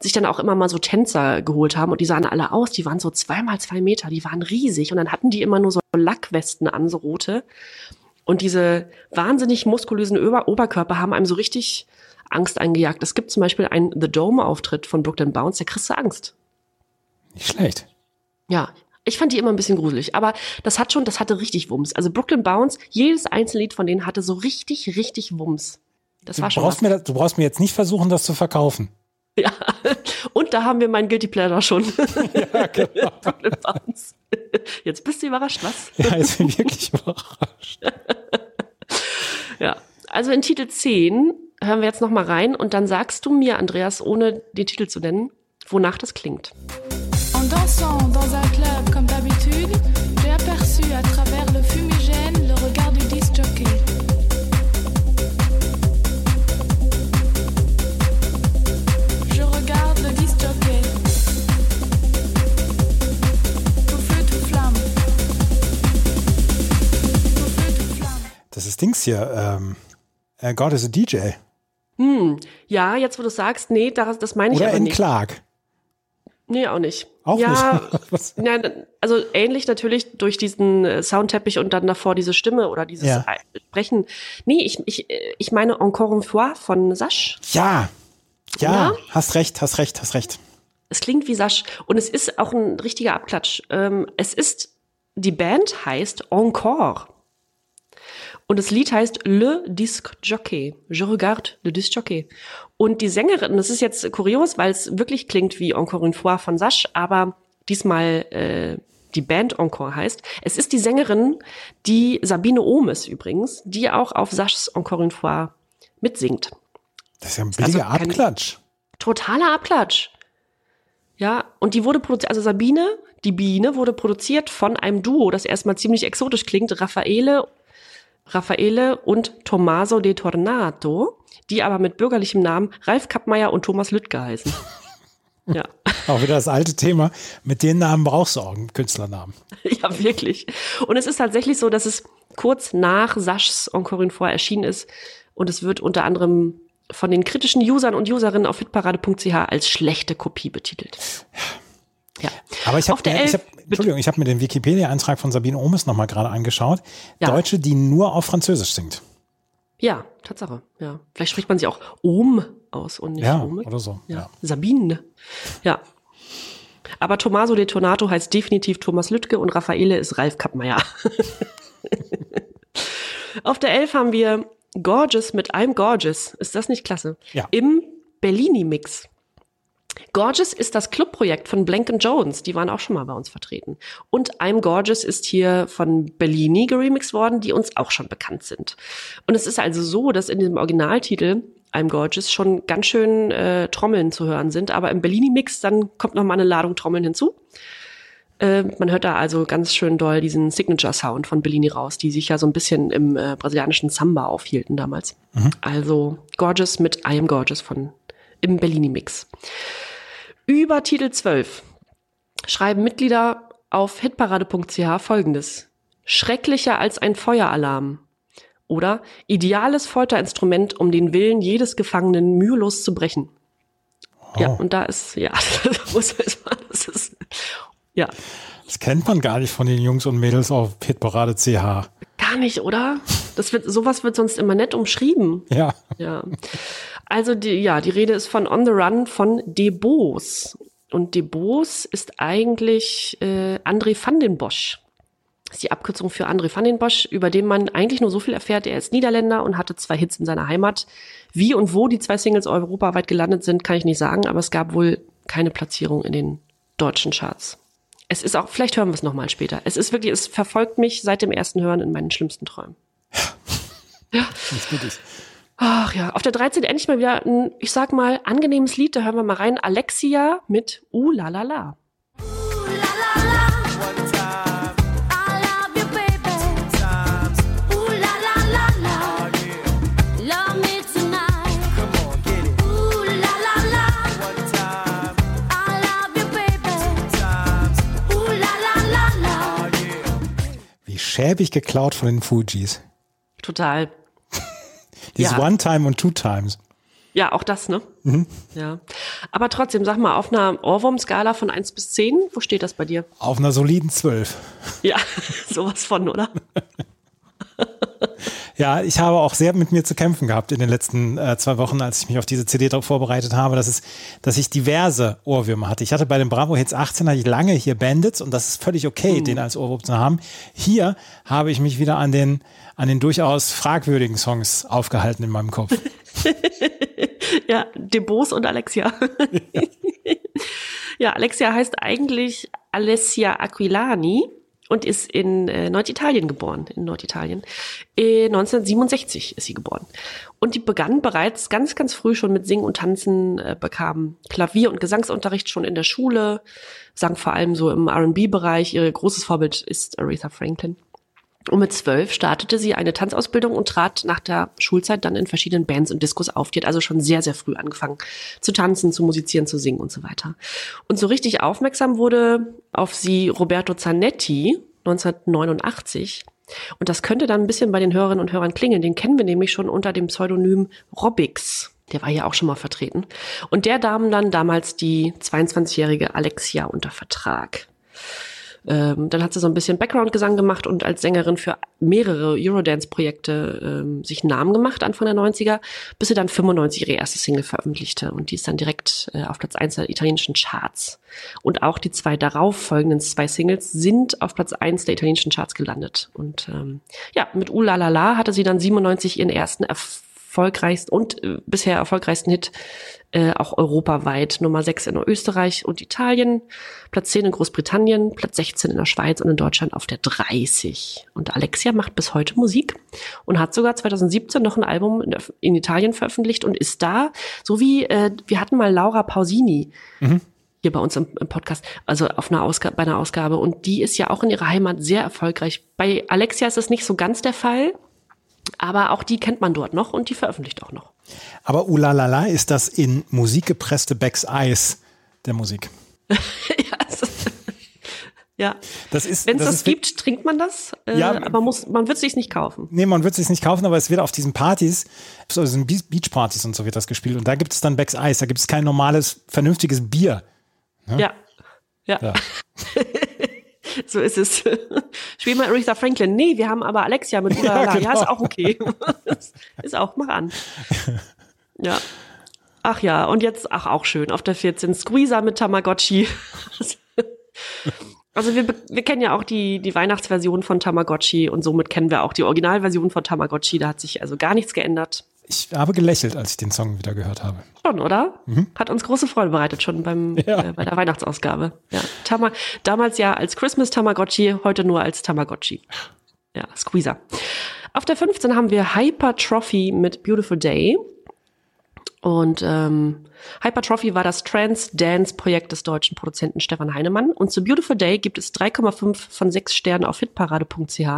sich dann auch immer mal so Tänzer geholt haben und die sahen alle aus, die waren so zweimal zwei Meter, die waren riesig und dann hatten die immer nur so Lackwesten an, so rote. Und diese wahnsinnig muskulösen Ober Oberkörper haben einem so richtig Angst eingejagt. Es gibt zum Beispiel einen The Dome-Auftritt von Brooklyn Bounce, da kriegst du Angst. Nicht schlecht. Ja, ich fand die immer ein bisschen gruselig, aber das hat schon, das hatte richtig Wumms. Also Brooklyn Bounce, jedes einzelne Lied von denen hatte so richtig, richtig Wumms. Das Du war schon brauchst, mir, das- du brauchst mir jetzt nicht versuchen, das zu verkaufen. [laughs] Ja. Und da haben wir meinen Guilty Pleasure schon. [laughs] [laughs] Ja, genau. Brooklyn Bounce. Jetzt bist du überrascht, was? Ja, ist mir wirklich überrascht. Ja. Also in Titel 10 hören wir jetzt noch mal rein und dann sagst du mir, Andreas, ohne den Titel zu nennen, wonach das klingt. Dansant dans un club comme d'habitude, j'ai aperçu à travers le fumigène le regard du disc-jockey. Je regarde le disc-jockey. Tout feu, tout flamme. Tout feu, tout flamme. Das ist Dings hier. Ähm, God is a DJ. Hm, ja, jetzt wo du sagst, nee, das, das meine ich Oder aber in nicht. Clark. Nee, auch nicht. Auch ja, nicht. [laughs] [laughs] Ja, also ähnlich natürlich durch diesen äh, Soundteppich und dann davor diese Stimme oder dieses Ja. äh, Sprechen. Nee, ich, ich, ich meine Encore une fois von Sasch. Ja. Ja, Ja? hast recht, hast recht, hast recht. Es klingt wie Sasch und es ist auch ein richtiger Abklatsch. Ähm, es ist, die Band heißt Encore. Und das Lied heißt Le Disc Jockey. Je regarde le Disc Jockey. Und die Sängerin, das ist jetzt kurios, weil es wirklich klingt wie Encore une fois von Sasch, aber diesmal äh, die Band Encore heißt. Es ist die Sängerin, die Sabine Ohm ist übrigens, die auch auf Saschs Encore une fois mitsingt. Das ist ja ein Also billiger kein- Abklatsch. totaler Abklatsch. Ja, und die wurde produziert, also Sabine, die Biene, wurde produziert von einem Duo, das erstmal ziemlich exotisch klingt, Raffaele, Raffaele und Tommaso de Tornato, die aber mit bürgerlichem Namen Ralf Kappmeier und Thomas Lüttke heißen. [laughs] Ja. Auch wieder das alte Thema. Mit den Namen brauchst du auch einen Künstlernamen. [laughs] Ja, wirklich. Und es ist tatsächlich so, dass es kurz nach Saschs Encore une fois erschienen ist. Und es wird unter anderem von den kritischen Usern und Userinnen auf hitparade.ch als schlechte Kopie betitelt. Ja. Aber ich habe, Elf- hab, Entschuldigung, ich habe mir den Wikipedia-Eintrag von Sabine Ohmes nochmal gerade angeschaut. Ja. Deutsche, die nur auf Französisch singt. Ja, Tatsache. Ja. Vielleicht spricht man sie auch Ohm aus und nicht Ja, Ome. oder so. Ja. Ja. Sabine. Ja. Aber Tommaso de Tonato heißt definitiv Thomas Lüttke und Raffaele ist Ralf Kappmeier. [laughs] Auf der 11 haben wir Gorgeous mit I'm Gorgeous. Ist das nicht klasse? Ja. Im Bellini-Mix. Gorgeous ist das Clubprojekt von Blank Jones. Die waren auch schon mal bei uns vertreten. Und I'm Gorgeous ist hier von Bellini geremixed worden, die uns auch schon bekannt sind. Und es ist also so, dass in dem Originaltitel I'm Gorgeous schon ganz schön äh, Trommeln zu hören sind, aber im Bellini-Mix dann kommt noch mal eine Ladung Trommeln hinzu. Äh, man hört da also ganz schön doll diesen Signature-Sound von Bellini raus, die sich ja so ein bisschen im äh, brasilianischen Samba aufhielten damals. Also Gorgeous mit I Am Gorgeous von im Bellini-Mix. Über Titel 12 schreiben Mitglieder auf hitparade.ch folgendes. Schrecklicher als ein Feueralarm. Oder ideales Folterinstrument, um den Willen jedes Gefangenen mühelos zu brechen. Ja, und da ist, ja, [laughs] das muss man, das ist, ja, Das kennt man gar nicht von den Jungs und Mädels auf Hitparade CH. gar nicht, oder? Das wird, sowas wird sonst immer nett umschrieben. Ja. Ja. Also die, ja, die Rede ist von On the Run von Debos. Und Debos ist eigentlich äh, André van den Bosch. Das ist die Abkürzung für André van den Bosch, über den man eigentlich nur so viel erfährt. Er ist Niederländer und hatte zwei Hits in seiner Heimat. Wie und wo die zwei Singles europaweit gelandet sind, kann ich nicht sagen, aber es gab wohl keine Platzierung in den deutschen Charts. Es ist auch, vielleicht hören wir es nochmal später. Es ist wirklich, es verfolgt mich seit dem ersten Hören in meinen schlimmsten Träumen. Das gut ist. Ach ja, auf der 13 endlich mal wieder ein, ich sag mal, angenehmes Lied. Da hören wir mal rein. Alexia mit Uh la la la. Wie schäbig geklaut von den Fujis. Total. Dieses Ja. One Time und Two Times. Ja, auch das, ne? Ja. Aber trotzdem, sag mal, auf einer Ohrwurm-Skala von 1 bis 10, wo steht das bei dir? Auf einer soliden 12. Ja, [laughs] sowas von, oder? [laughs] Ja, ich habe auch sehr mit mir zu kämpfen gehabt in den letzten äh, zwei Wochen, als ich mich auf diese CD drauf vorbereitet habe, dass, es, dass ich diverse Ohrwürmer hatte. Ich hatte bei den Bravo Hits 18 hatte ich lange hier Bandits und das ist völlig okay, den als Ohrwurm zu haben. Hier habe ich mich wieder an den, an den durchaus fragwürdigen Songs aufgehalten in meinem Kopf. [laughs] Ja, Debos und Alexia. [laughs] Ja. Alexia heißt eigentlich Alessia Aquilani und ist in äh, Norditalien geboren, in Norditalien. Äh, 1967 ist sie geboren. Und die begann bereits ganz, ganz früh schon mit Singen und Tanzen, äh, bekam Klavier- und Gesangsunterricht schon in der Schule, sang vor allem so im R&B-Bereich. Ihr großes Vorbild ist Aretha Franklin. Und mit zwölf startete sie eine Tanzausbildung und trat nach der Schulzeit dann in verschiedenen Bands und Diskos auf. Die hat also schon sehr, sehr früh angefangen zu tanzen, zu musizieren, zu singen und so weiter. Und so richtig aufmerksam wurde auf sie Roberto Zanetti 1989. Und das könnte dann ein bisschen bei den Hörerinnen und Hörern klingeln. Den kennen wir nämlich schon unter dem Pseudonym Robix. Der war ja auch schon mal vertreten. Und der Damen dann damals die 22-jährige Alexia unter Vertrag. Ähm, dann hat sie so ein bisschen Background-Gesang gemacht und als Sängerin für mehrere Eurodance-Projekte ähm, sich einen Namen gemacht, Anfang der 90er, bis sie dann 95 ihre erste Single veröffentlichte. Und die ist dann direkt äh, auf Platz 1 der italienischen Charts. Und auch die zwei darauf folgenden zwei Singles sind auf Platz 1 der italienischen Charts gelandet. Und ähm, ja, mit Ulalala hatte sie dann 97 ihren ersten erfolgreichsten und äh, bisher erfolgreichsten Hit äh, auch europaweit. Nummer 6 in Österreich und Italien, Platz 10 in Großbritannien, Platz 16 in der Schweiz und in Deutschland auf der 30. Und Alexia macht bis heute Musik und hat sogar 2017 noch ein Album in, in Italien veröffentlicht und ist da, so wie äh, wir hatten mal Laura Pausini hier bei uns im, im Podcast, also auf einer Ausgabe, bei einer Ausgabe. Und die ist ja auch in ihrer Heimat sehr erfolgreich. Bei Alexia ist das nicht so ganz der Fall, aber auch die kennt man dort noch und die veröffentlicht auch noch. Aber Ulalala ist das in Musik gepresste Becks Eis der Musik. [laughs] [laughs] ja. Das ist, wenn es das das, ist, gibt, trinkt man das, äh, Ja. aber muss, man wird es sich nicht kaufen. Nee, man wird es sich nicht kaufen, aber es wird auf diesen Partys, so diesen Be- Beachpartys und so wird das gespielt. Und da gibt es dann Becks Eis, da gibt es kein normales, vernünftiges Bier. Ja. Ja. Ja. [laughs] [laughs] so ist es. [laughs] Spiel mal Aretha Franklin. Nee, wir haben aber Alexia mit [laughs] Ulala. Ja, genau. ist auch okay. ist auch, mach an. Ja. Ach ja, und jetzt, ach auch schön, auf der 14 Squeezer mit Tamagotchi. Also wir, wir kennen ja auch die, die Weihnachtsversion von Tamagotchi und somit kennen wir auch die Originalversion von Tamagotchi. Da hat sich also gar nichts geändert. Ich habe gelächelt, als ich den Song wieder gehört habe. Schon, oder? Hat uns große Freude bereitet, schon beim, Mhm. Ja. äh, bei der Weihnachtsausgabe. Ja. Tama damals ja als Christmas Tamagotchi, heute nur als Tamagotchi. Ja, Squeezer. Auf der 15 haben wir Hypertrophy mit Beautiful Day. Und ähm, Hypertrophy war das Trance-Dance-Projekt des deutschen Produzenten Stefan Heinemann. Und zu Beautiful Day gibt es 3,5 von 6 Sternen auf hitparade.ch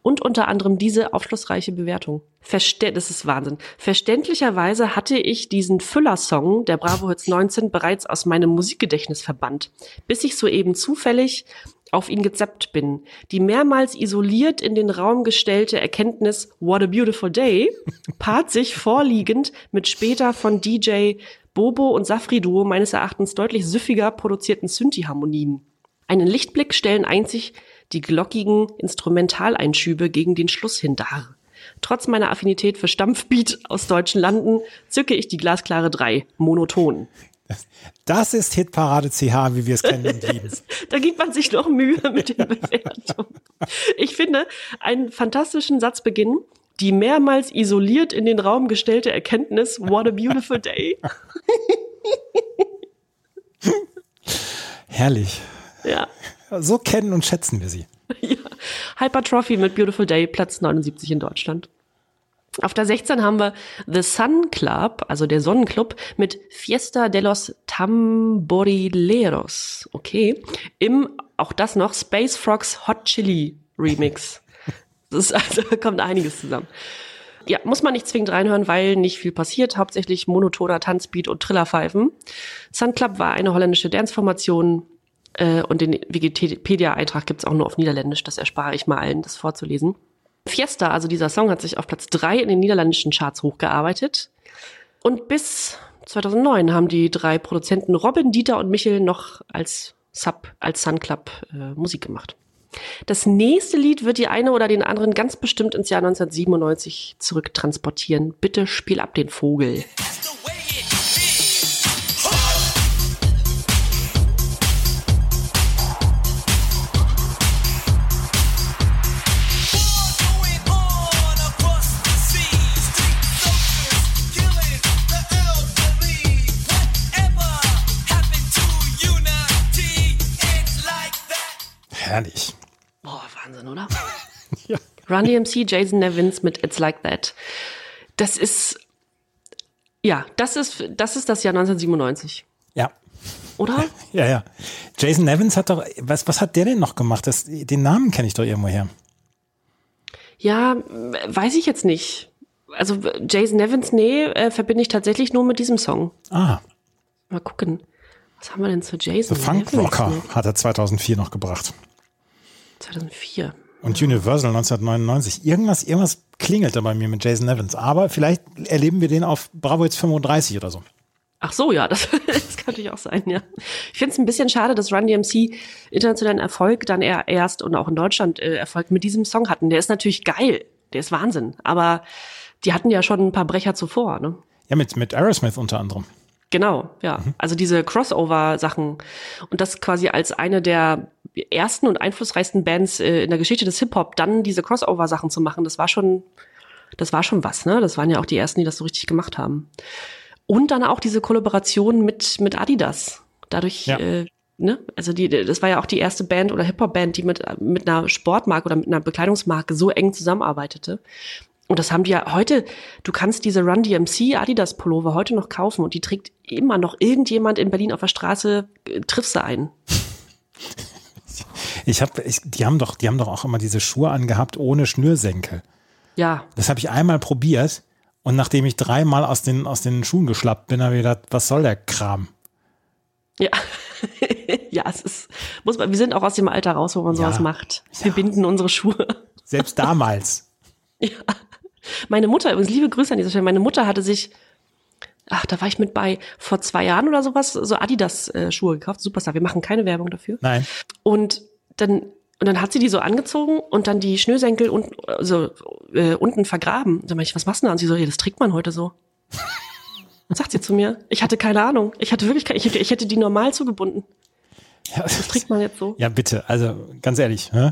und unter anderem diese aufschlussreiche Bewertung. Verste das ist Wahnsinn. Verständlicherweise hatte ich diesen Füller-Song der Bravo Hits 19 bereits aus meinem Musikgedächtnis verbannt, bis ich soeben zufällig auf ihn gezappt bin. Die mehrmals isoliert in den Raum gestellte Erkenntnis What a Beautiful Day [laughs] paart sich vorliegend mit später von DJ Bobo und Safri Duo meines Erachtens deutlich süffiger produzierten Synthi-Harmonien. Einen Lichtblick stellen einzig die glockigen Instrumentaleinschübe gegen den Schluss hin dar. Trotz meiner Affinität für Stampfbeat aus deutschen Landen zücke ich die glasklare 3, monoton. Das ist Hitparade CH, wie wir es kennen und [laughs] lieben. Da gibt man sich noch Mühe [laughs] mit den Bewertungen. Ich finde einen fantastischen Satzbeginn. Die mehrmals isoliert in den Raum gestellte Erkenntnis, what a beautiful day. [laughs] Herrlich. Ja. So kennen und schätzen wir sie. ja. Hypertrophy mit Beautiful Day, Platz 79 in Deutschland. Auf der 16 haben wir The Sun Club, also der Sonnenclub, mit Fiesta de los Tamborileros. Okay. Im, auch das noch, Space Frogs Hot Chili Remix. [laughs] Das ist also, da kommt einiges zusammen. Ja, muss man nicht zwingend reinhören, weil nicht viel passiert. Hauptsächlich monotoner Tanzbeat und Trillerpfeifen. Sun Club war eine holländische Danceformation äh, und den Wikipedia-Eintrag gibt's auch nur auf Niederländisch. Das erspare ich mal allen, das vorzulesen. Fiesta, also dieser Song, hat sich auf Platz drei in den niederländischen Charts hochgearbeitet. Und bis 2009 haben die drei Produzenten Robin, Dieter und Michel noch als Sub, als Sun Club äh, Musik gemacht. Das nächste Lied wird die eine oder den anderen ganz bestimmt ins Jahr 1997 zurücktransportieren. Bitte spiel ab den Vogel. Herrlich. Boah, Wahnsinn, oder? [laughs] Ja. Run DMC, Jason Nevins mit It's Like That. Das ist, ja, das ist, das ist das Jahr 1997, Ja. oder? [laughs] Ja, ja. Jason Nevins hat doch, was, was hat der denn noch gemacht? Das, den Namen kenne ich doch irgendwo her. Ja, weiß ich jetzt nicht. Also Jason Nevins, nee, äh, verbinde ich tatsächlich nur mit diesem Song. Ah, Mal gucken. Was haben wir denn zu Jason The Funk Rocker hat er 2004 noch gebracht. 2004. Und Universal 1999. Irgendwas, irgendwas klingelt da bei mir mit Jason Nevins. Aber vielleicht erleben wir den auf Bravo jetzt 35 oder so. Ach so, ja, [laughs] das, das kann natürlich auch sein, ja. Ich finde es ein bisschen schade, dass Run DMC internationalen Erfolg dann eher erst und auch in Deutschland äh, Erfolg mit diesem Song hatten. Der ist natürlich geil, der ist Wahnsinn, aber die hatten ja schon ein paar Brecher zuvor, ne? Ja, mit, mit Aerosmith unter anderem. Genau, ja. Also diese Crossover-Sachen und das quasi als eine der ersten und einflussreichsten Bands äh, in der Geschichte des Hip-Hop, dann diese Crossover-Sachen zu machen, das war schon, das war schon was, ne? Das waren ja auch die ersten, die das so richtig gemacht haben. Und dann auch diese Kollaboration mit, mit Adidas. Dadurch, Ja. äh, ne? Also die, das war ja auch die erste Band oder Hip-Hop-Band, die mit, mit einer Sportmarke oder mit einer Bekleidungsmarke so eng zusammenarbeitete. Und das haben die ja heute, du kannst diese Run DMC Adidas Pullover heute noch kaufen und die trägt immer noch irgendjemand in Berlin auf der Straße, äh, triffst du ein. [laughs] Ich habe, die haben doch, die haben doch auch immer diese Schuhe angehabt ohne Schnürsenkel. Ja, Das habe ich einmal probiert und nachdem ich dreimal aus den, aus den Schuhen geschlappt bin, habe ich gedacht, was soll der Kram? Ja. [laughs] ja, es ist, muss man, wir sind auch aus dem Alter raus, wo man sowas Ja. macht. Wir binden unsere Schuhe. Selbst damals. [laughs] Ja. Meine Mutter, übrigens liebe Grüße an dieser Stelle, meine Mutter hatte sich, ach, da war ich mit bei, vor zwei Jahren oder sowas, so Adidas-Schuhe gekauft, Superstar, wir machen keine Werbung dafür. Nein. Und dann, und dann hat sie die so angezogen und dann die Schnürsenkel und, so, äh, unten vergraben. Da meinte ich, was machst du da? Und sie so, ja, das trägt man heute so. Sagt sie zu mir. Ich hatte keine Ahnung. Ich hatte wirklich keine, ich, hätte- ich hätte die normal zugebunden. Ja, Das trägt man jetzt so. ja bitte. Also ganz ehrlich. Hä?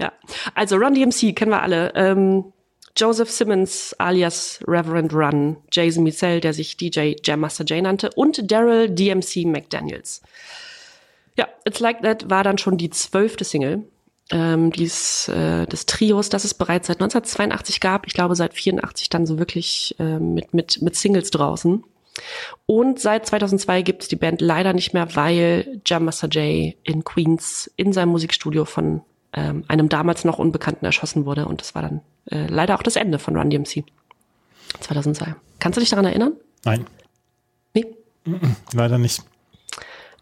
Ja. Also Run DMC kennen wir alle. Ähm, Joseph Simmons alias Reverend Run, Jason Mizell, der sich DJ Jam Master Jay nannte, und Daryl DMC McDaniels. Ja, It's Like That war dann schon die zwölfte Single ähm, dies, äh, des Trios, das es bereits seit 1982 gab. Ich glaube seit 84 dann so wirklich äh, mit, mit, mit Singles draußen. Und seit 2002 gibt es die Band leider nicht mehr, weil Jam Master Jay in Queens in seinem Musikstudio von ähm, einem damals noch Unbekannten erschossen wurde. Und das war dann äh, leider auch das Ende von Run DMC 2002. Kannst du dich daran erinnern? Nein, Nee. leider nicht.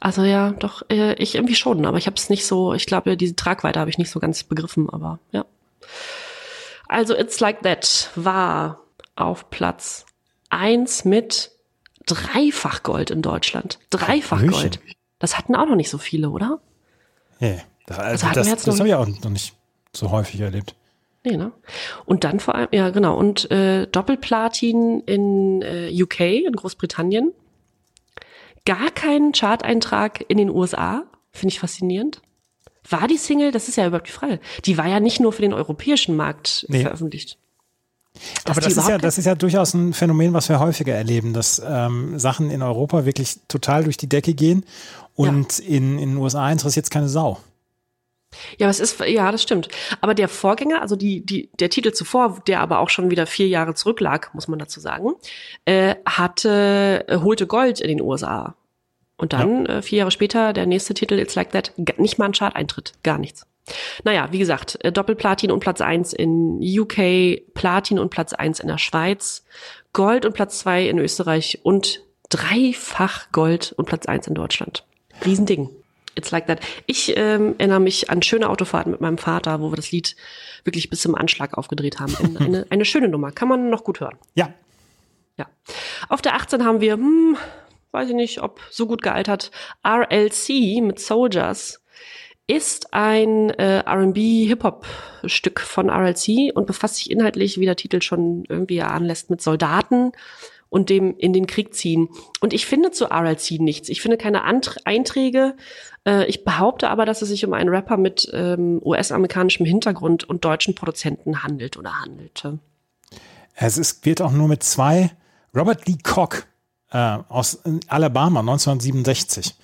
Also ja, doch, äh, ich irgendwie schon, aber ich habe es nicht so, ich glaube, diese Tragweite habe ich nicht so ganz begriffen, aber ja. Also It's Like That war auf Platz eins mit dreifach Gold in Deutschland. Dreifach. Gold. Das hatten auch noch nicht so viele, oder? Nee, das, also hatten das, das habe ich auch noch nicht so häufig erlebt. Nee, ne? Und dann vor allem, ja genau, und äh, Doppelplatin in äh, UK, in Großbritannien. Gar keinen Chart-Eintrag in den USA, finde ich faszinierend. War die Single, das ist ja überhaupt die Frage, die war ja nicht nur für den europäischen Markt Nee. veröffentlicht. Dass Aber das ist, ja, das ist ja durchaus ein Phänomen, was wir häufiger erleben, dass ähm, Sachen in Europa wirklich total durch die Decke gehen und in, in den USA interessiert es keine Sau. Ja, es ist, ja, das stimmt. Aber der Vorgänger, also die, die, der Titel zuvor, der aber auch schon wieder vier Jahre zurücklag, muss man dazu sagen, äh, hatte, äh, holte Gold in den USA. Und dann, äh, vier Jahre später, der nächste Titel, It's Like That, nicht mal ein Chart-Eintritt, gar nichts. Naja, wie gesagt, äh, Doppelplatin und Platz eins in UK, Platin und Platz eins in der Schweiz, Gold und Platz zwei in Österreich und dreifach Gold und Platz eins in Deutschland. Riesending. It's like that. Ich ähm, erinnere mich an schöne Autofahrten mit meinem Vater, wo wir das Lied wirklich bis zum Anschlag aufgedreht haben. [laughs] Eine, eine, schöne Nummer, kann man noch gut hören. Ja, Ja. Auf der 18 haben wir, hm, weiß ich nicht, ob so gut gealtert, RLC mit Soldiers ist ein äh, R&B-Hip-Hop-Stück von RLC und befasst sich inhaltlich, wie der Titel schon irgendwie anlässt, mit Soldaten und dem in den Krieg ziehen. Und ich finde zu RLC nichts. Ich finde keine Ant Einträge. Äh, ich behaupte aber, dass es sich um einen Rapper mit ähm, US-amerikanischem Hintergrund und deutschen Produzenten handelt oder handelte. es ist, wird auch nur mit zwei, Robert Lee Koch äh, aus Alabama 1967.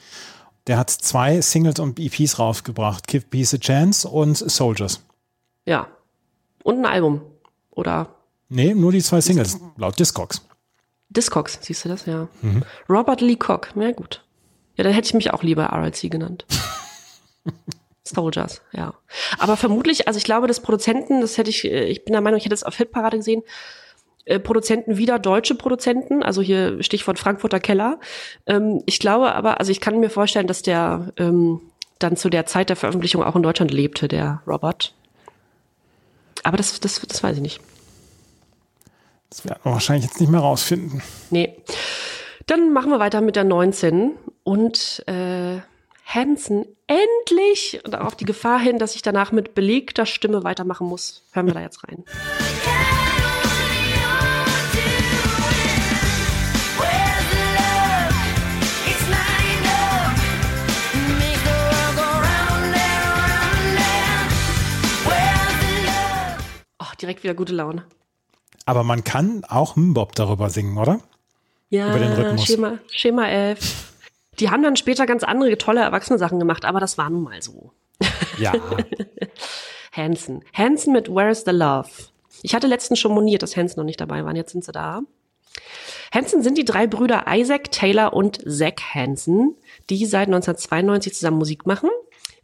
Der hat zwei Singles und EPs rausgebracht, Give Peace a Chance und Soldiers. Ja. Und ein Album. Oder Nee, nur die zwei Singles, laut Discogs. Discogs, siehst du das? Ja. Robert Lee Koch, ja gut. Ja, dann hätte ich mich auch lieber RLC genannt. [laughs] Soldiers, ja. Aber vermutlich, also ich glaube, das Produzenten, das hätte ich, äh, ich bin der Meinung, ich hätte es auf Hitparade gesehen, äh, Produzenten wieder deutsche Produzenten, also hier Stichwort Frankfurter Keller. Ähm, ich glaube aber, also ich kann mir vorstellen, dass der ähm, dann zu der Zeit der Veröffentlichung auch in Deutschland lebte, der Robert. Aber das, das, das weiß ich nicht. Das werden wir wahrscheinlich jetzt nicht mehr rausfinden. Nee. Dann machen wir weiter mit der 19 und äh, Hansen endlich auf die Gefahr hin, dass ich danach mit belegter Stimme weitermachen muss, hören wir da jetzt rein. Oh, direkt wieder gute Laune. Aber man kann auch Mbop darüber singen, oder? Ja, Über den Rhythmus. Schema, Schema 11. Die haben dann später ganz andere tolle erwachsene Sachen gemacht, aber das war nun mal so. Ja. [laughs] Hansen. Hansen mit Where's the Love? Ich hatte letztens schon moniert, dass Hansen noch nicht dabei waren. Jetzt sind sie da. Hansen sind die drei Brüder Isaac, Taylor und Zach Hansen, die seit 1992 zusammen Musik machen.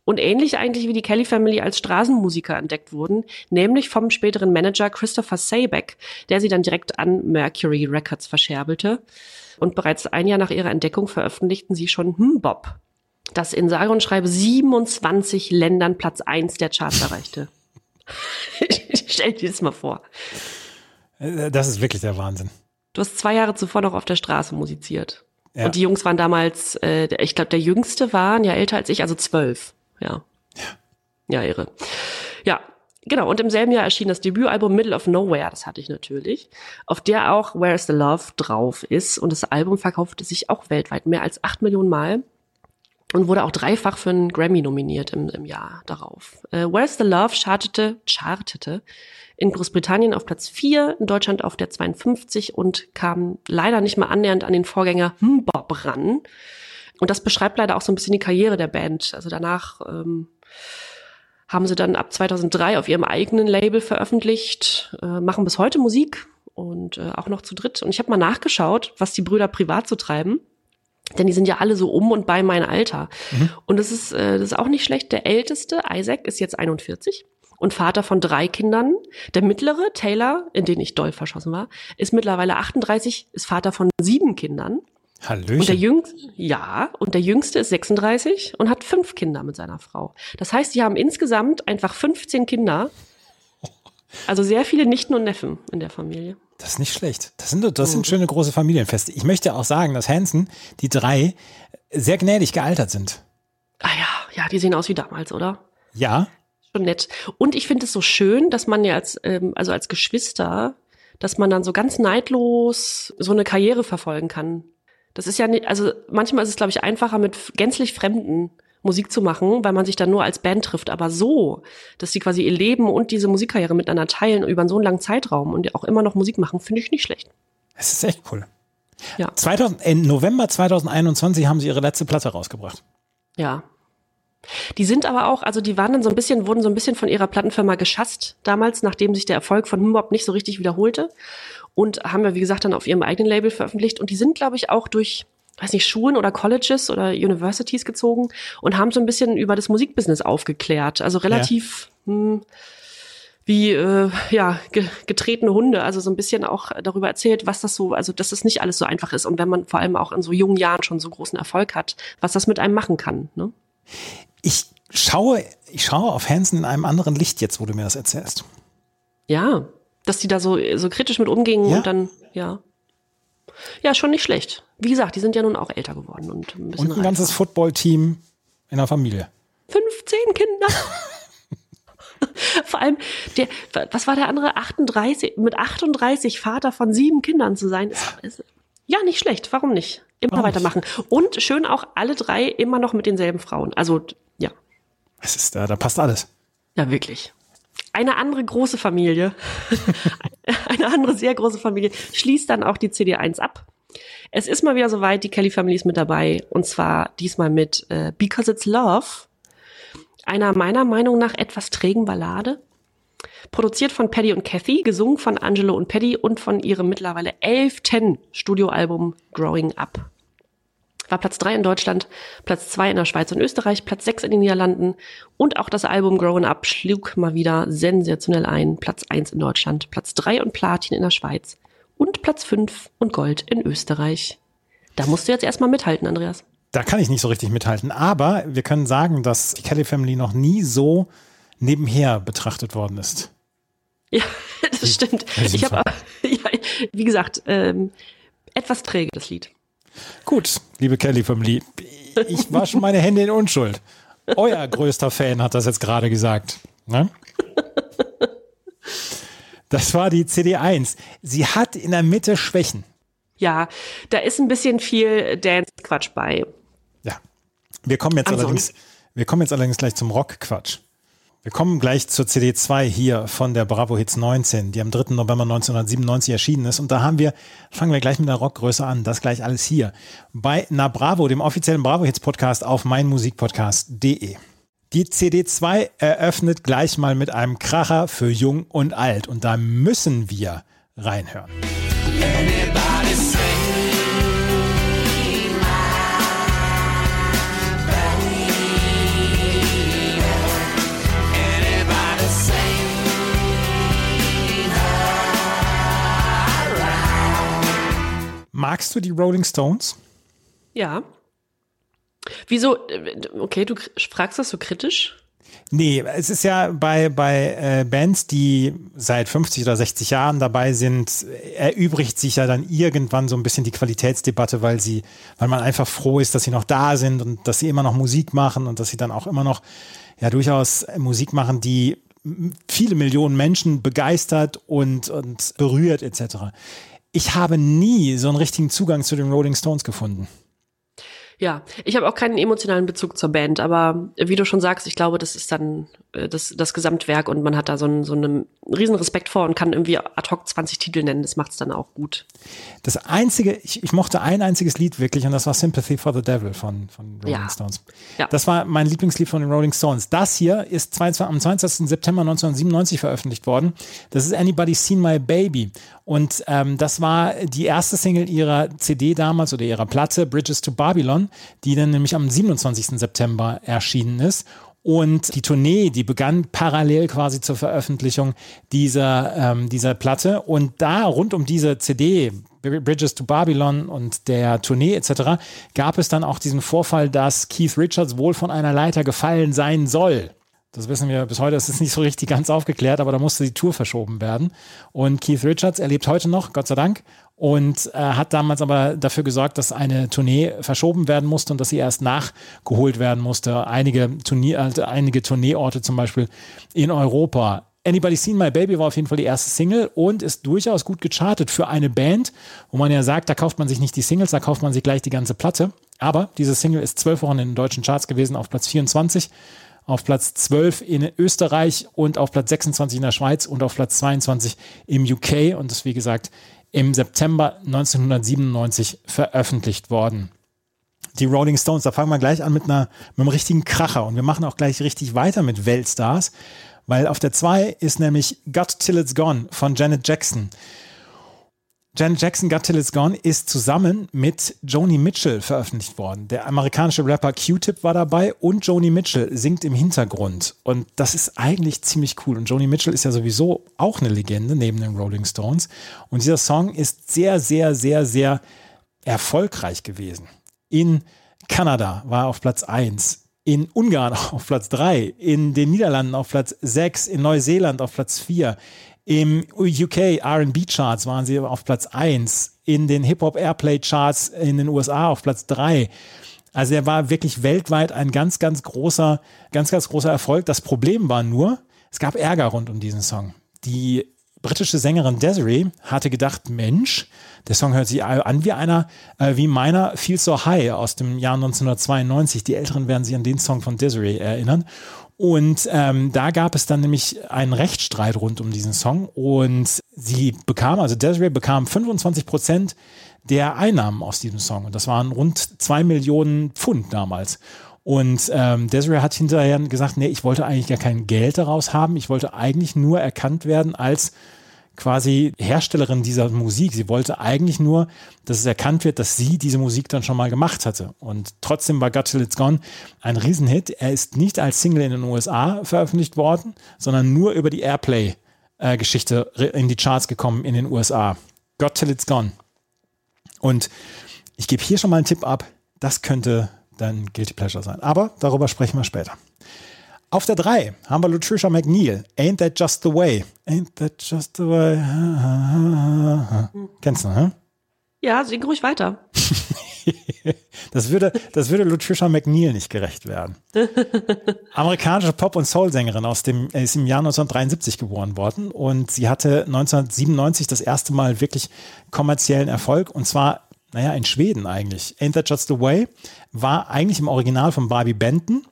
Und ähnlich eigentlich wie die Kelly Family als Straßenmusiker entdeckt wurden, nämlich vom späteren Manager Christopher Saybeck, der sie dann direkt an Mercury Records verscherbelte. Und bereits ein Jahr nach ihrer Entdeckung veröffentlichten sie schon Hm Bob, das in sage und schreibe 27 Ländern Platz 1 der Charts erreichte. [laughs] Stell dir das mal vor. Äh, Das ist wirklich der Wahnsinn. Du hast zwei Jahre zuvor noch auf der Straße musiziert. Ja. Und die Jungs waren damals, äh, ich glaube, der Jüngste war ein Jahr älter als ich, also zwölf. Ja. Ja, irre. Ja, genau. Und im selben Jahr erschien das Debütalbum Middle of Nowhere, das hatte ich natürlich, auf der auch Where's the Love drauf ist. Und das Album verkaufte sich auch weltweit mehr als acht Millionen Mal und wurde auch dreifach für einen Grammy nominiert im, im Jahr darauf. Äh, Where's the Love chartete, chartete in Großbritannien auf Platz 4, in Deutschland auf der 52 und kam leider nicht mal annähernd an den Vorgänger Bob ran. Und das beschreibt leider auch so ein bisschen die Karriere der Band. Also danach ähm, haben sie dann ab 2003 auf ihrem eigenen Label veröffentlicht, äh, machen bis heute Musik und äh, auch noch zu dritt. Und ich habe mal nachgeschaut, was die Brüder privat so treiben. Denn die sind ja alle so um und bei mein Alter. Und das ist, äh, das ist auch nicht schlecht. Der älteste, Isaac, ist jetzt 41 und Vater von drei Kindern. Der mittlere, Taylor, in den ich doll verschossen war, ist mittlerweile 38, ist Vater von sieben Kindern. Und der Hallöchen. jüngste, ja, und der jüngste ist 36 und hat fünf Kinder mit seiner Frau. Das heißt, die haben insgesamt einfach 15 Kinder. Also sehr viele Nichten und Neffen in der Familie. Das ist nicht schlecht. Das sind, das sind schöne große Familienfeste. Ich möchte auch sagen, dass Hansen, die drei, sehr gnädig gealtert sind. Ah ja, ja, die sehen aus wie damals, oder? Ja, Schon nett. Und ich finde es so schön, dass man ja als, ähm, also als Geschwister, dass man dann so ganz neidlos so eine Karriere verfolgen kann. Das ist ja nicht, also manchmal ist es, glaube ich, einfacher mit gänzlich Fremden Musik zu machen, weil man sich dann nur als Band trifft. Aber so, dass die quasi ihr Leben und diese Musikkarriere miteinander teilen über so einen langen Zeitraum und auch immer noch Musik machen, finde ich nicht schlecht. es ist echt cool. Ja. 2000, Im November 2021 haben sie ihre letzte Platte rausgebracht. Ja. Die sind aber auch, also die waren dann so ein bisschen, wurden so ein bisschen von ihrer Plattenfirma geschasst damals, nachdem sich der Erfolg von Humbop nicht so richtig wiederholte. Und haben wir, wie gesagt, dann auf ihrem eigenen Label veröffentlicht. Und die sind, glaube ich, auch durch, weiß nicht, Schulen oder Colleges oder Universities gezogen und haben so ein bisschen über das Musikbusiness aufgeklärt. Also relativ, hm, wie äh, ja ge getretene Hunde, also so ein bisschen auch darüber erzählt, was das so, also dass es nicht alles so einfach ist und wenn man vor allem auch in so jungen Jahren schon so großen Erfolg hat, was das mit einem machen kann. Ne? Ich schaue, ich schaue auf Hansen in einem anderen Licht jetzt, wo du mir das erzählst. Ja, dass die da so so kritisch mit umgingen Ja. und dann ja ja schon nicht schlecht. Wie gesagt, die sind ja nun auch älter geworden und ein bisschen Und ein ganzes reifer. Footballteam in der Familie. 15 Kinder. [laughs] Vor allem, der, was war der andere? 38, mit 38 Vater von sieben Kindern zu sein, ist, ist ja nicht schlecht. Warum nicht? Immer Warum nicht? weitermachen. Und schön auch alle drei immer noch mit denselben Frauen. Also, ja. Es ist, da, da passt alles. Ja, wirklich. Eine andere große Familie, [laughs] eine andere sehr große Familie, schließt dann auch die CD1 ab. Es ist mal wieder soweit, die Kelly Family ist mit dabei. Und zwar diesmal mit äh, Because It's Love, einer meiner Meinung nach etwas trägen Ballade. Produziert von Paddy und Kathy, gesungen von Angelo und Paddy und von ihrem mittlerweile elften Studioalbum Growing Up. War Platz drei in Deutschland, Platz zwei in der Schweiz und Österreich, Platz sechs in den Niederlanden und auch das Album Growing Up schlug mal wieder sensationell ein. Platz eins in Deutschland, Platz drei und Platin in der Schweiz und Platz fünf und Gold in Österreich. Da musst du jetzt erstmal mithalten, Andreas. Da kann ich nicht so richtig mithalten. Aber wir können sagen, dass die Kelly Family noch nie so nebenher betrachtet worden ist. Ja, [laughs] das stimmt. Ich habe, [laughs] ja, wie gesagt, ähm, etwas träge das Lied. Gut, liebe Kelly Family, ich wasche meine Hände in Unschuld. Euer größter Fan hat das jetzt gerade gesagt. Ne? Das war die CD1. Sie hat in der Mitte Schwächen. Ja, da ist ein bisschen viel Dance-Quatsch bei. Ja. Wir kommen jetzt Ansonsten- allerdings, wir kommen jetzt allerdings gleich zum Rock-Quatsch. Wir kommen gleich zur CD2 hier von der Bravo Hits 19, die am 3. November 1997 erschienen ist. Und da haben wir, fangen wir gleich mit der Rockgröße an. Das gleich alles hier. Bei Na Bravo, dem offiziellen Bravo Hits Podcast auf meinmusikpodcast.de. Die CD2 eröffnet gleich mal mit einem Kracher für Jung und Alt. Und da müssen wir reinhören. Magst du die Rolling Stones? Ja. Wieso? äh, Okay, du fragst das so kritisch? Nee, es ist ja bei, bei äh, Bands, die seit 50 oder 60 Jahren dabei sind, erübrigt sich ja dann irgendwann so ein bisschen die Qualitätsdebatte, weil sie, weil man einfach froh ist, dass sie noch da sind und dass sie immer noch Musik machen und dass sie dann auch immer noch ja durchaus Musik machen, die viele Millionen Menschen begeistert und, und berührt etc. Ich habe nie so einen richtigen Zugang zu den Rolling Stones gefunden. Ja, ich habe auch keinen emotionalen Bezug zur Band, aber wie du schon sagst, ich glaube, das ist dann äh, das, das Gesamtwerk und man hat da so einen, so einen riesen Respekt vor und kann irgendwie ad hoc 20 Titel nennen, das macht's dann auch gut. Das einzige, ich, ich mochte ein einziges Lied wirklich und das war Sympathy for the Devil von, von Rolling Ja. Stones. Ja. Das war mein Lieblingslied von den Rolling Stones. Das hier ist 22, am 22. September 1997 veröffentlicht worden. Das ist Anybody's Seen My Baby. Und ähm, das war die erste Single ihrer CD damals oder ihrer Platte Bridges to Babylon, die dann nämlich am 27. September erschienen ist. Und die Tournee, die begann parallel quasi zur Veröffentlichung dieser, ähm, dieser Platte. Und da rund um diese CD, Bridges to Babylon und der Tournee etc., gab es dann auch diesen Vorfall, dass Keith Richards wohl von einer Leiter gefallen sein soll. Das wissen wir bis heute, das ist nicht so richtig ganz aufgeklärt, aber da musste die Tour verschoben werden. Und Keith Richards, er lebt heute noch, Gott sei Dank, und äh, hat damals aber dafür gesorgt, dass eine Tournee verschoben werden musste und dass sie erst nachgeholt werden musste. Einige, Turnier, also einige Tourneeorte zum Beispiel in Europa. Anybody Seen My Baby war auf jeden Fall die erste Single und ist durchaus gut gechartet für eine Band, wo man ja sagt, da kauft man sich nicht die Singles, da kauft man sich gleich die ganze Platte. Aber diese Single ist zwölf Wochen in den deutschen Charts gewesen, auf Platz 24 auf Platz 12 in Österreich und auf Platz 26 in der Schweiz und auf Platz 22 im UK und ist wie gesagt im September 1997 veröffentlicht worden. Die Rolling Stones, da fangen wir gleich an mit, einer, mit einem richtigen Kracher und wir machen auch gleich richtig weiter mit Weltstars, weil auf der 2 ist nämlich Got Till It's Gone von Janet Jackson. Janet Jackson Got Till It's Gone ist zusammen mit Joni Mitchell veröffentlicht worden. Der amerikanische Rapper Q-Tip war dabei und Joni Mitchell singt im Hintergrund. Und das ist eigentlich ziemlich cool. Und Joni Mitchell ist ja sowieso auch eine Legende neben den Rolling Stones. Und dieser Song ist sehr, sehr, sehr, sehr erfolgreich gewesen. In Kanada war er auf Platz 1, in Ungarn [laughs] auf Platz 3, in den Niederlanden auf Platz 6, in Neuseeland auf Platz 4, im UK RB Charts waren sie auf Platz 1, in den Hip-Hop Airplay Charts in den USA auf Platz 3. Also er war wirklich weltweit ein ganz, ganz großer, ganz, ganz großer Erfolg. Das Problem war nur, es gab Ärger rund um diesen Song. Die britische Sängerin Desiree hatte gedacht, Mensch, der Song hört sich an wie einer, äh, wie meiner Feel So High aus dem Jahr 1992. Die Älteren werden sich an den Song von Desiree erinnern. Und ähm, da gab es dann nämlich einen Rechtsstreit rund um diesen Song und sie bekam, also Desiree bekam 25 Prozent der Einnahmen aus diesem Song. Und das waren rund zwei Millionen Pfund damals. Und ähm, Desiree hat hinterher gesagt, nee, ich wollte eigentlich gar kein Geld daraus haben. Ich wollte eigentlich nur erkannt werden als quasi Herstellerin dieser Musik. Sie wollte eigentlich nur, dass es erkannt wird, dass sie diese Musik dann schon mal gemacht hatte. Und trotzdem war Got Till It's Gone ein Riesenhit. Er ist nicht als Single in den USA veröffentlicht worden, sondern nur über die Airplay-Geschichte in die Charts gekommen in den USA. Got Till It's Gone. Und ich gebe hier schon mal einen Tipp ab. Das könnte dann Guilty Pleasure sein. Aber darüber sprechen wir später. Auf der 3 haben wir Lutricia McNeil. Ain't that just the way? Ain't that just the way? Kennst du, ne? Ja, sing ruhig weiter. [laughs] Das würde, das würde Lutricia McNeil nicht gerecht werden. [laughs] Amerikanische Pop- und Soul-Sängerin aus dem, äh, ist im Jahr 1973 geboren worden und sie hatte 1997 das erste Mal wirklich kommerziellen Erfolg und zwar, naja, in Schweden eigentlich. Ain't That Just the Way war eigentlich im Original von Barbie Benton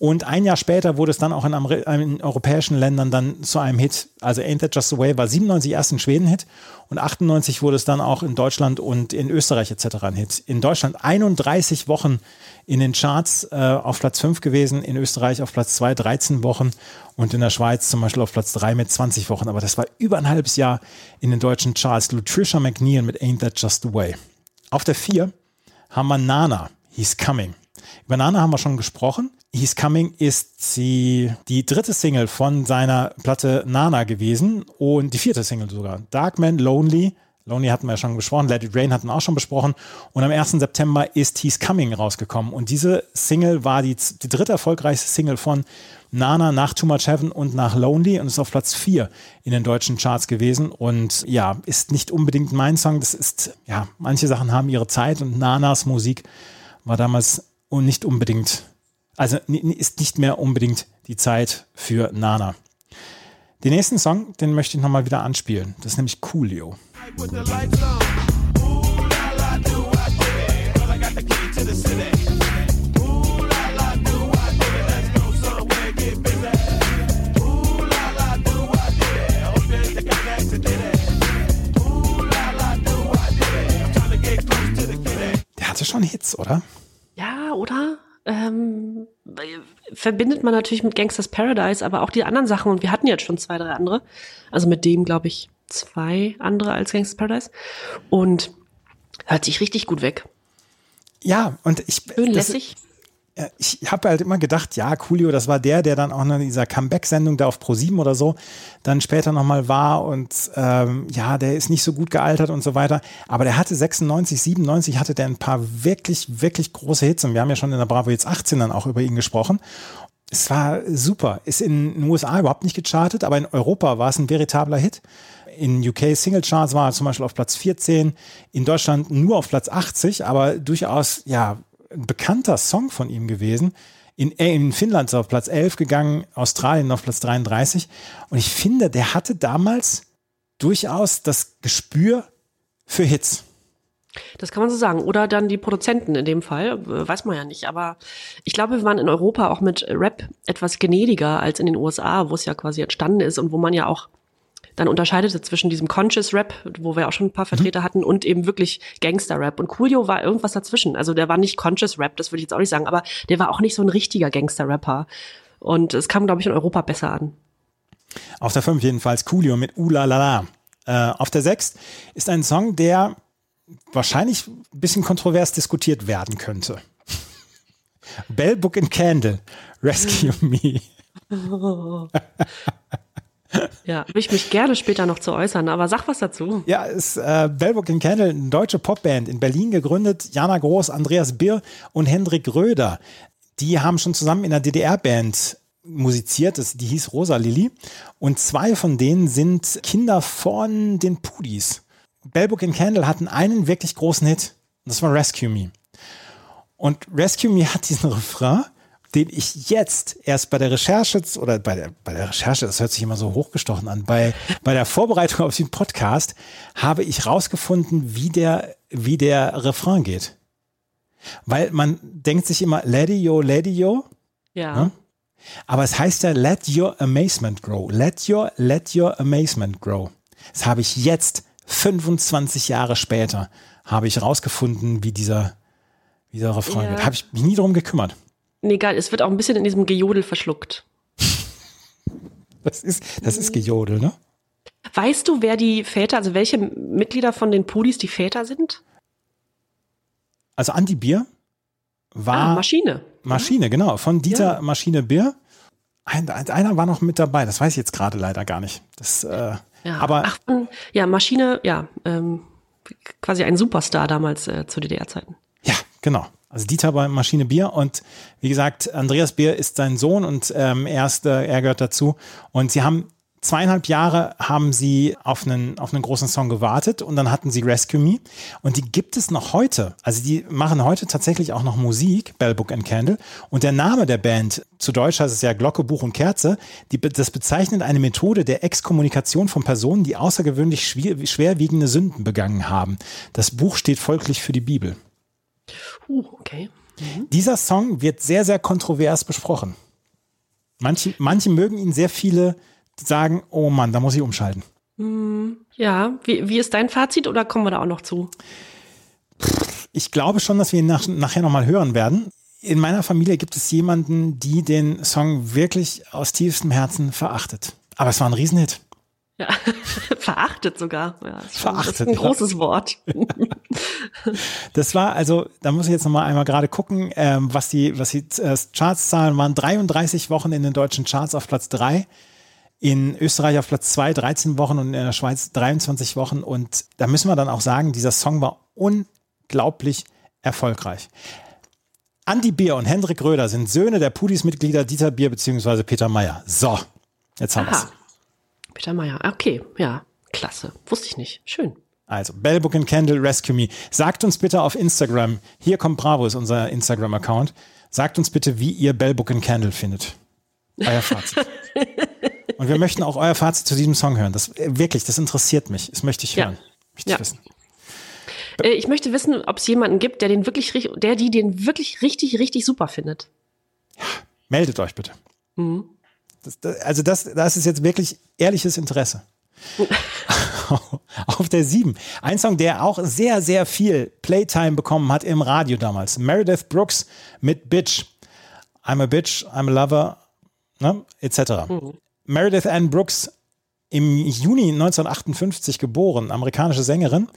und ein Jahr später wurde es dann auch in, Amer in europäischen Ländern dann zu einem Hit. Also Ain't That Just the Way war 97 erst ein Schweden-Hit und 98 wurde es dann auch in Deutschland und in Österreich etc. ein Hit. In Deutschland 31 Wochen in den Charts äh, auf Platz 5 gewesen, in Österreich auf Platz 2 13 Wochen und in der Schweiz zum Beispiel auf Platz 3 mit 20 Wochen. Aber das war über ein halbes Jahr in den deutschen Charts. Lutricia McNeil mit Ain't That Just the Way. Auf der 4 haben wir Nana, He's Coming. Über Nana haben wir schon gesprochen. He's Coming ist die, die dritte Single von seiner Platte Nana gewesen und die vierte Single sogar. Darkman Lonely Lonely hatten wir ja schon besprochen, Let It Rain hatten wir auch schon besprochen. Und am 1. September ist He's Coming rausgekommen. Und diese Single war die, die dritte erfolgreichste Single von Nana nach Too Much Heaven und nach Lonely und ist auf Platz 4 in den deutschen Charts gewesen. Und ja, ist nicht unbedingt mein Song. Das ist, ja, manche Sachen haben ihre Zeit und Nanas Musik war damals und nicht unbedingt, also ist nicht mehr unbedingt die Zeit für Nana. Den nächsten Song, den möchte ich nochmal wieder anspielen. Das ist nämlich Coolio. Der hatte schon Hits, oder? Ja, oder? Ähm, verbindet man natürlich mit Gangsters Paradise, aber auch die anderen Sachen. Und wir hatten jetzt schon zwei, drei andere. Also mit dem, glaube ich, zwei andere als Gangsters Paradise. Und hört sich richtig gut weg. Ja, und ich, Schön das- lässig. Ja, ich habe halt immer gedacht, ja, Coolio, das war der, der dann auch in dieser Comeback-Sendung da auf Pro7 oder so dann später nochmal war und ähm, ja, der ist nicht so gut gealtert und so weiter. Aber der hatte 96, 97 hatte der ein paar wirklich, wirklich große Hits und wir haben ja schon in der Bravo jetzt 18 dann auch über ihn gesprochen. Es war super. Ist in den USA überhaupt nicht gechartet, aber in Europa war es ein veritabler Hit. In UK Single Charts war er zum Beispiel auf Platz 14, in Deutschland nur auf Platz 80, aber durchaus, ja, ein bekannter Song von ihm gewesen. In, äh, in Finnland ist er auf Platz 11 gegangen, Australien auf Platz 33. Und ich finde, der hatte damals durchaus das Gespür für Hits. Das kann man so sagen. Oder dann die Produzenten in dem Fall, äh, weiß man ja nicht. Aber ich glaube, wir waren in Europa auch mit Rap etwas gnädiger als in den USA, wo es ja quasi entstanden ist und wo man ja auch dann unterscheidete zwischen diesem Conscious Rap, wo wir auch schon ein paar Vertreter hatten, und eben wirklich Gangster Rap. Und Coolio war irgendwas dazwischen. Also der war nicht Conscious Rap, das würde ich jetzt auch nicht sagen, aber der war auch nicht so ein richtiger Gangster Rapper. Und es kam, glaube ich, in Europa besser an. Auf der 5 jedenfalls Coolio mit Ulalala. Äh, auf der 6 ist ein Song, der wahrscheinlich ein bisschen kontrovers diskutiert werden könnte. [laughs] Bell Book and Candle, Rescue [laughs] Me. [laughs] Ja, würde ich mich gerne später noch zu äußern, aber sag was dazu. Ja, ist äh, Bellbook and Candle, eine deutsche Popband in Berlin gegründet. Jana Groß, Andreas Birr und Hendrik Röder. Die haben schon zusammen in einer DDR-Band musiziert, die hieß Rosa Lilly. Und zwei von denen sind Kinder von den Pudis. Bellbook and Candle hatten einen wirklich großen Hit. Und das war Rescue Me. Und Rescue Me hat diesen Refrain, den ich jetzt erst bei der Recherche oder bei der, bei der Recherche, das hört sich immer so hochgestochen an, bei, bei der Vorbereitung auf den Podcast habe ich rausgefunden, wie der, wie der Refrain geht. Weil man denkt sich immer, Lady Yo, Lady Yo, Ja. Hm? aber es heißt ja Let Your Amazement Grow. Let Your, Let Your Amazement Grow. Das habe ich jetzt, 25 Jahre später, habe ich rausgefunden, wie dieser, wie dieser Refrain Ja. geht. Habe ich mich nie drum gekümmert. Nee, geil, es wird auch ein bisschen in diesem Gejodel verschluckt. Das ist, das ist Gejodel, ne? Weißt du, wer die Väter, also welche Mitglieder von den Pudis die Väter sind? Also Andy Bier war Ah, Maschine. Maschine, genau, von Dieter Ja. Maschine Bier. Ein, ein- einer war noch mit dabei, das weiß ich jetzt gerade leider gar nicht. Das, äh, Ja. aber Ach, ja, Maschine, ja, ähm, quasi ein Superstar damals äh, zu DDR-Zeiten. Ja, genau. Also Dieter bei Maschine Bier und wie gesagt, Andreas Bier ist sein Sohn und ähm, er, ist, äh, er gehört dazu. Und sie haben zweieinhalb Jahre haben sie auf einen, auf einen großen Song gewartet und dann hatten sie Rescue Me und die gibt es noch heute. Also die machen heute tatsächlich auch noch Musik, Bell Book and Candle und der Name der Band, zu Deutsch heißt es ja Glocke, Buch und Kerze, die, das bezeichnet eine Methode der Exkommunikation von Personen, die außergewöhnlich schwer, schwerwiegende Sünden begangen haben. Das Buch steht folglich für die Bibel. Uh, okay. Dieser Song wird sehr, sehr kontrovers besprochen. Manche, manche mögen ihn, sehr viele sagen, oh Mann, da muss ich umschalten. Ja, wie, wie ist dein Fazit oder kommen wir da auch noch zu? Ich glaube schon, dass wir ihn nach, nachher nochmal hören werden. In meiner Familie gibt es jemanden, die den Song wirklich aus tiefstem Herzen verachtet. Aber es war ein Riesenhit. Ja, [laughs] verachtet sogar. Ja, Verachtet, Das ist ein großes Wort. [laughs] Das war also, da muss ich jetzt nochmal einmal gerade gucken, ähm, was die, was die äh, Chartszahlen waren. 33 Wochen in den deutschen Charts auf Platz 3. In Österreich auf Platz 2 13 Wochen und in der Schweiz 23 Wochen. Und da müssen wir dann auch sagen, dieser Song war unglaublich erfolgreich. Andi Bier und Hendrik Röder sind Söhne der Pudis-Mitglieder Dieter Bier bzw. Peter Meyer. So, jetzt haben wir es. Peter Meyer. Okay, ja, klasse. Wusste ich nicht. Schön. Also, Bellbook and Candle Rescue Me. Sagt uns bitte auf Instagram, hier kommt Bravo, ist unser Instagram-Account. Sagt uns bitte, wie ihr Bellbook and Candle findet. Euer Fazit. [laughs] Und wir möchten auch euer Fazit zu diesem Song hören. Das äh, wirklich, das interessiert mich. Das möchte ich Ja. hören. Möchte Ja. ich wissen. Äh, ich möchte wissen, ob es jemanden gibt, der den wirklich, der die den wirklich richtig, richtig super findet. Meldet euch bitte. Mhm. Das, das, also das, das ist jetzt wirklich ehrliches Interesse. [laughs] Auf der 7. Ein Song, der auch sehr, sehr viel Playtime bekommen hat im Radio damals. Meredith Brooks mit Bitch. I'm a Bitch, I'm a Lover, ne, etc. Meredith Ann Brooks im Juni 1958 geboren, amerikanische Sängerin.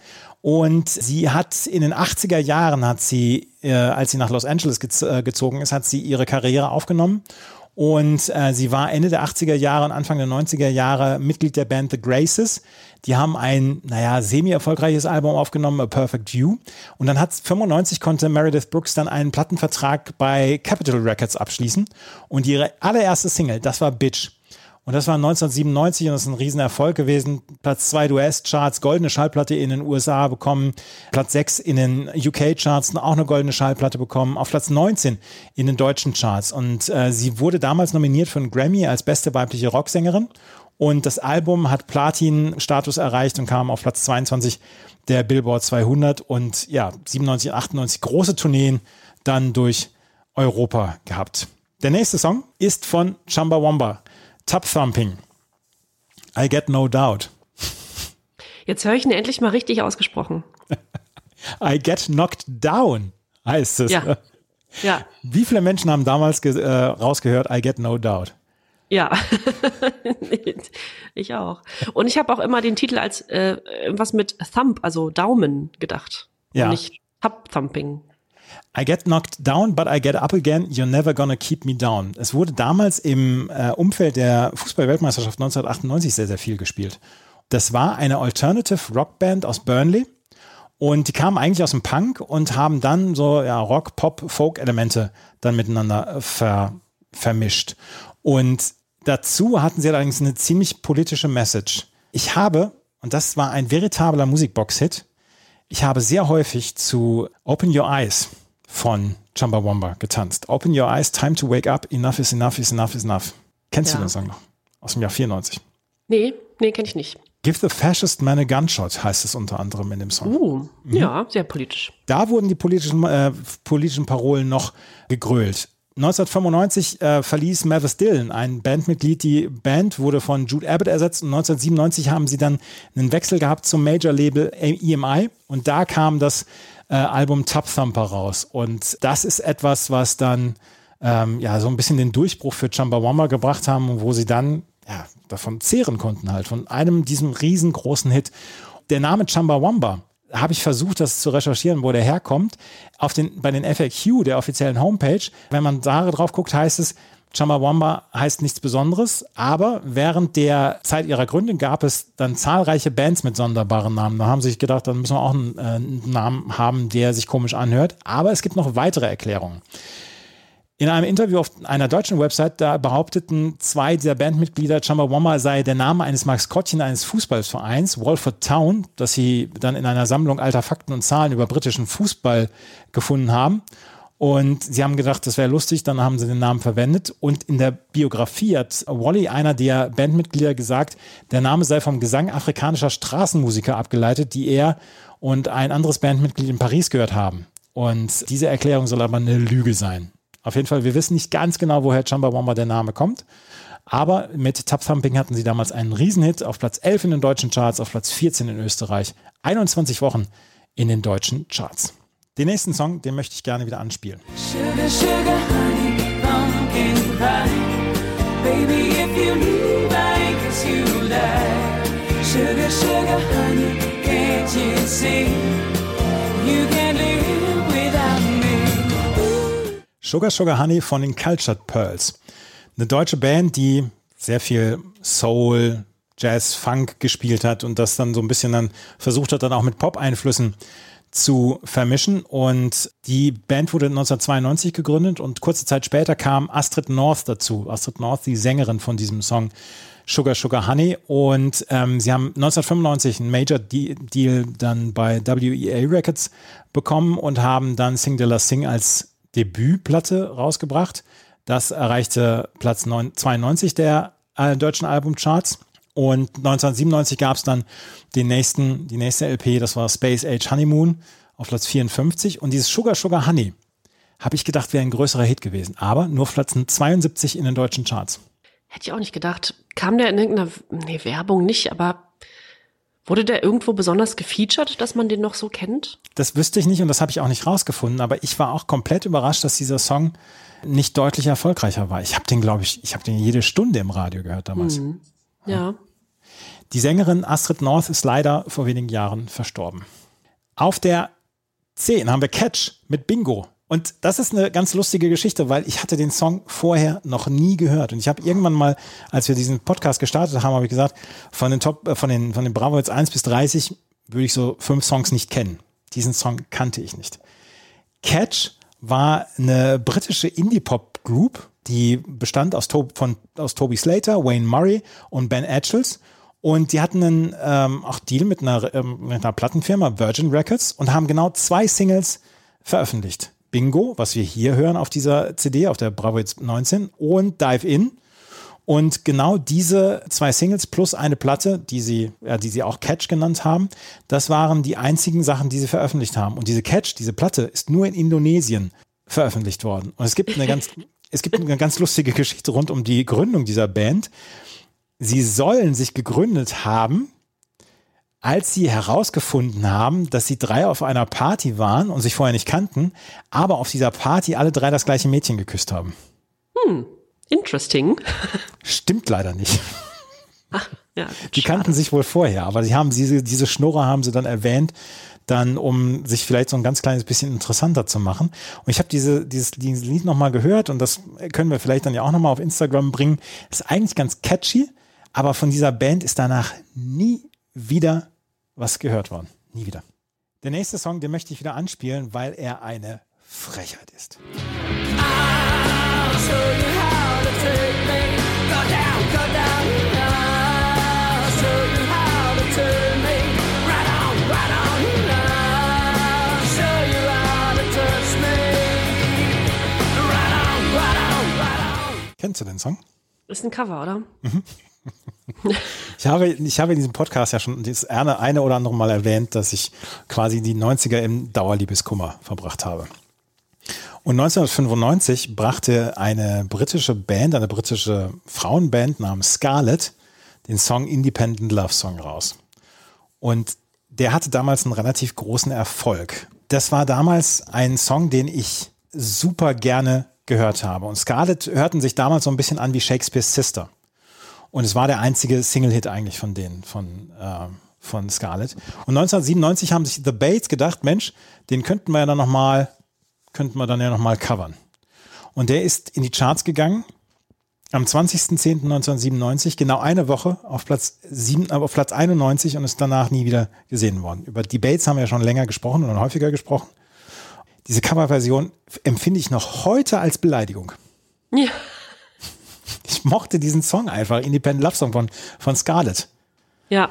Und sie hat in den 80er Jahren, hat sie, äh, als sie nach Los Angeles gez äh, gezogen ist, hat sie ihre Karriere aufgenommen. Und äh, sie war Ende der 80er Jahre und Anfang der 90er Jahre Mitglied der Band The Graces. Die haben ein, naja, semi-erfolgreiches Album aufgenommen, A Perfect You. Und dann hat 95 konnte Meredith Brooks dann einen Plattenvertrag bei Capitol Records abschließen. Und ihre allererste Single, das war Bitch. Und das war 1997 und das ist ein Riesenerfolg gewesen. Platz 2 US-Charts, goldene Schallplatte in den USA bekommen. Platz 6 in den UK-Charts auch eine goldene Schallplatte bekommen. Auf Platz 19 in den deutschen Charts. Und äh, sie wurde damals nominiert für einen Grammy als beste weibliche Rocksängerin. Und das Album hat Platin-Status erreicht und kam auf Platz 22 der Billboard 200. Und ja, 97, 98 große Tourneen dann durch Europa gehabt. Der nächste Song ist von Chumbawamba. Tub Thumping. I get no doubt. Jetzt höre ich ihn endlich mal richtig ausgesprochen. [laughs] I get knocked down heißt es. Ja. [laughs] Ja, Wie viele Menschen haben damals äh, rausgehört, I get no doubt? ja. [laughs] ich auch. Und ich habe auch immer den Titel als äh, was mit Thump, also Daumen, gedacht. Ja. Und nicht Tub Thumping. I get knocked down, but I get up again. You're never gonna keep me down. Es wurde damals im äh, Umfeld der Fußball-Weltmeisterschaft 1998 sehr, sehr viel gespielt. Das war eine Alternative Rockband aus Burnley. Und die kamen eigentlich aus dem Punk und haben dann so ja, Rock, Pop, Folk-Elemente dann miteinander äh, ver, vermischt. Und dazu hatten sie allerdings eine ziemlich politische Message. Ich habe, und das war ein veritabler Musikbox-Hit, ich habe sehr häufig zu Open Your Eyes von Chumbawamba getanzt. Open Your Eyes, Time to Wake Up, Enough is Enough is Enough is Enough. Kennst du Ja. den Song noch? Aus dem Jahr 94. Nee, nee, kenne ich nicht. Give the Fascist Man a Gunshot heißt es unter anderem in dem Song. Uh, ja, sehr politisch. Da wurden die politischen, äh, politischen Parolen noch gegrölt. 1995 äh, verließ Mavis Dillon, ein Bandmitglied, die Band wurde von Jude Abbott ersetzt und 1997 haben sie dann einen Wechsel gehabt zum Major-Label EMI und da kam das äh, Album Tub Thumper raus. Und das ist etwas, was dann ähm, ja so ein bisschen den Durchbruch für Chumbawamba gebracht haben, wo sie dann ja, davon zehren konnten halt, von einem diesem riesengroßen Hit. Der Name Chumbawamba habe ich versucht, das zu recherchieren, wo der herkommt. Auf den, bei den FAQ der offiziellen Homepage, wenn man da drauf guckt, heißt es, Chumbawamba heißt nichts Besonderes, aber während der Zeit ihrer Gründung gab es dann zahlreiche Bands mit sonderbaren Namen. Da haben sie sich gedacht, dann müssen wir auch einen, äh, einen Namen haben, der sich komisch anhört. Aber es gibt noch weitere Erklärungen. In einem Interview auf einer deutschen Website, da behaupteten zwei dieser Bandmitglieder, Chumbawamba sei der Name eines Maskottchen eines Fußballvereins, Walford Town, das sie dann in einer Sammlung alter Fakten und Zahlen über britischen Fußball gefunden haben. Und sie haben gedacht, das wäre lustig, dann haben sie den Namen verwendet. Und in der Biografie hat Wally, einer der Bandmitglieder, gesagt, der Name sei vom Gesang afrikanischer Straßenmusiker abgeleitet, die er und ein anderes Bandmitglied in Paris gehört haben. Und diese Erklärung soll aber eine Lüge sein. Auf jeden Fall, wir wissen nicht ganz genau, woher Chumbawamba der Name kommt. Aber mit Tap Thumping hatten sie damals einen Riesenhit auf Platz 11 in den deutschen Charts, auf Platz 14 in Österreich, 21 Wochen in den deutschen Charts. Den nächsten Song, den möchte ich gerne wieder anspielen. Sugar, sugar, honey, pumpkin pie. Baby, if you leave, I guess you die. Sugar, sugar, honey, can't you see? You can't Sugar Sugar Honey von den Cultured Pearls. Eine deutsche Band, die sehr viel Soul, Jazz, Funk gespielt hat und das dann so ein bisschen dann versucht hat, dann auch mit Pop-Einflüssen zu vermischen. Und die Band wurde 1992 gegründet und kurze Zeit später kam Astrid North dazu. Astrid North, die Sängerin von diesem Song Sugar Sugar Honey. Und ähm, sie haben 1995 einen Major De Deal dann bei WEA Records bekommen und haben dann Sing de la Sing als Debütplatte rausgebracht. Das erreichte Platz 9, 92 der äh, deutschen Albumcharts. Und 1997 gab es dann den nächsten, die nächste LP, das war Space Age Honeymoon auf Platz 54. Und dieses Sugar Sugar Honey, habe ich gedacht, wäre ein größerer Hit gewesen. Aber nur Platz 72 in den deutschen Charts. Hätte ich auch nicht gedacht. Kam der in irgendeiner, nee, Werbung nicht, aber wurde der irgendwo besonders gefeatured, dass man den noch so kennt? Das wüsste ich nicht und das habe ich auch nicht rausgefunden. Aber ich war auch komplett überrascht, dass dieser Song nicht deutlich erfolgreicher war. Ich habe den, glaube ich, ich habe den jede Stunde im Radio gehört damals. Ja. Die Sängerin Astrid North ist leider vor wenigen Jahren verstorben. Auf der 10 haben wir Catch mit Bingo. Und das ist eine ganz lustige Geschichte, weil ich hatte den Song vorher noch nie gehört. Und ich habe irgendwann mal, als wir diesen Podcast gestartet haben, habe ich gesagt, von den Top, äh, von den, von den Bravo jetzt 1 bis 30 würde ich so fünf Songs nicht kennen. Diesen Song kannte ich nicht. Catch war eine britische Indie-Pop-Group, die bestand aus, Tob von, aus Toby Slater, Wayne Murray und Ben Etchells. Und die hatten einen ähm, auch Deal mit einer, ähm, mit einer Plattenfirma, Virgin Records, und haben genau zwei Singles veröffentlicht. Bingo, was wir hier hören auf dieser CD, auf der Bravo Hits 19, und Dive In. Und genau diese zwei Singles plus eine Platte, die sie, ja, die sie auch Catch genannt haben, das waren die einzigen Sachen, die sie veröffentlicht haben. Und diese Catch, diese Platte, ist nur in Indonesien veröffentlicht worden. Und es gibt eine ganz, [laughs] es gibt eine ganz lustige Geschichte rund um die Gründung dieser Band. Sie sollen sich gegründet haben, als sie herausgefunden haben, dass sie drei auf einer Party waren und sich vorher nicht kannten, aber auf dieser Party alle drei das gleiche Mädchen geküsst haben. Interesting. Stimmt leider nicht. [laughs] Ja, Die kannten sich wohl vorher, aber sie haben diese, diese Schnurrer haben sie dann erwähnt, dann um sich vielleicht so ein ganz kleines bisschen interessanter zu machen. Und ich habe diese, dieses, dieses Lied nochmal gehört und das können wir vielleicht dann ja auch nochmal auf Instagram bringen. Ist eigentlich ganz catchy, aber von dieser Band ist danach nie wieder was gehört worden. Nie wieder. Der nächste Song, den möchte ich wieder anspielen, weil er eine Frechheit ist. Kennst du den Song? Ist ein Cover, oder? [laughs] Ich habe, ich habe in diesem Podcast ja schon das eine, eine oder andere Mal erwähnt, dass ich quasi die 90er im Dauerliebeskummer verbracht habe. Und 1995 brachte eine britische Band, eine britische Frauenband namens Scarlett, den Song Independent Love Song raus. Und der hatte damals einen relativ großen Erfolg. Das war damals ein Song, den ich super gerne gehört habe. Und Scarlett hörten sich damals so ein bisschen an wie Shakespeare's Sister. Und es war der einzige Single-Hit eigentlich von denen, von, äh, von Scarlett. Und 1997 haben sich The Bates gedacht, Mensch, den könnten wir ja dann nochmal, könnten wir dann ja nochmal covern. Und der ist in die Charts gegangen. Am 20.10.1997, genau eine Woche, auf Platz, sieben, äh, auf Platz 91 und ist danach nie wieder gesehen worden. Über die Bates haben wir ja schon länger gesprochen und häufiger gesprochen. Diese Coverversion empfinde ich noch heute als Beleidigung. Ja. Ich mochte diesen Song einfach, Independent Love Song von, von Scarlett. Ja.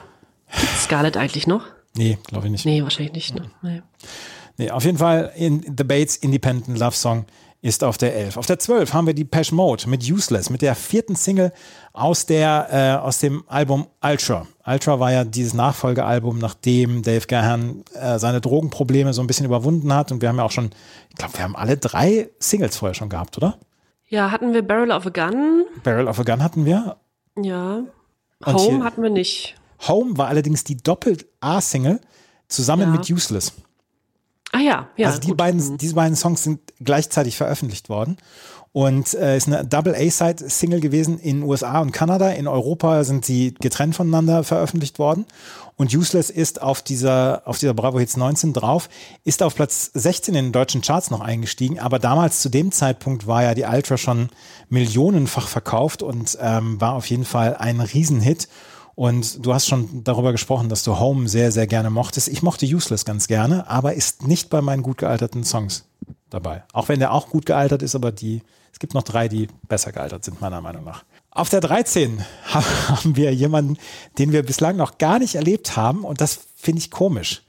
Gibt's Scarlett eigentlich noch? Nee, glaube ich nicht. Nee, wahrscheinlich nicht. Ne? Nee. Nee, auf jeden Fall in The Bates Independent Love Song ist auf der 11. Auf der 12 haben wir die Pesh Mode mit Useless, mit der vierten Single aus, der, äh, aus dem Album Ultra. Ultra war ja dieses Nachfolgealbum, nachdem Dave Gahan äh, seine Drogenprobleme so ein bisschen überwunden hat. Und wir haben ja auch schon, ich glaube, wir haben alle drei Singles vorher schon gehabt, oder? Ja, hatten wir Barrel of a Gun? Barrel of a Gun hatten wir. Ja. Und Home hier- hatten wir nicht. Home war allerdings die Doppel-A-Single zusammen Ja. mit Useless. Ah ja, ja. also die gut. beiden, diese beiden Songs sind gleichzeitig veröffentlicht worden und äh, ist eine Double A-Side-Single gewesen in USA und Kanada. In Europa sind sie getrennt voneinander veröffentlicht worden. Und Useless ist auf dieser, auf dieser Bravo Hits 19 drauf, ist auf Platz 16 in den deutschen Charts noch eingestiegen, aber damals zu dem Zeitpunkt war ja die Ultra schon millionenfach verkauft und ähm, war auf jeden Fall ein Riesenhit. Und du hast schon darüber gesprochen, dass du Home sehr, sehr gerne mochtest. Ich mochte Useless ganz gerne, aber ist nicht bei meinen gut gealterten Songs dabei. Auch wenn der auch gut gealtert ist, aber die, es gibt noch drei, die besser gealtert sind, meiner Meinung nach. Auf der 13 [laughs] haben wir jemanden, den wir bislang noch gar nicht erlebt haben und das finde ich komisch.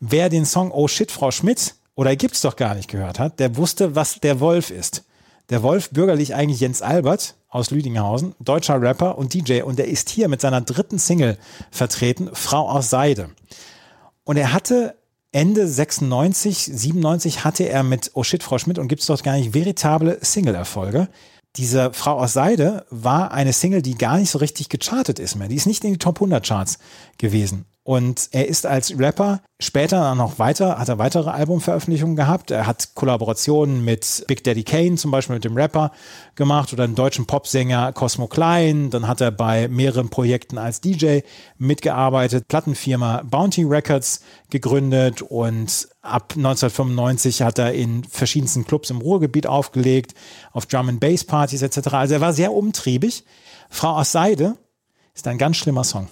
Wer den Song Oh Shit, Frau Schmidt oder gibt's doch gar nicht gehört hat, der wusste, was der Wolf ist. Der Wolf, bürgerlich eigentlich Jens Albert aus Lüdinghausen, deutscher Rapper und DJ und der ist hier mit seiner dritten Single vertreten, Frau aus Seide. Und er hatte Ende 96, 97 hatte er mit Oh Shit, Frau Schmidt und gibt's dort gar nicht veritable Single-Erfolge. Diese Frau aus Seide war eine Single, die gar nicht so richtig gechartet ist mehr. Die ist nicht in die Top 100 Charts gewesen. Und er ist als Rapper später dann noch weiter, hat er weitere Albumveröffentlichungen gehabt. Er hat Kollaborationen mit Big Daddy Kane, zum Beispiel mit dem Rapper, gemacht oder einen deutschen Popsänger Cosmo Klein. Dann hat er bei mehreren Projekten als DJ mitgearbeitet, Plattenfirma Bounty Records gegründet und ab 1995 hat er in verschiedensten Clubs im Ruhrgebiet aufgelegt, auf Drum and Bass Partys etc. Also er war sehr umtriebig. Frau aus Seide ist ein ganz schlimmer Song.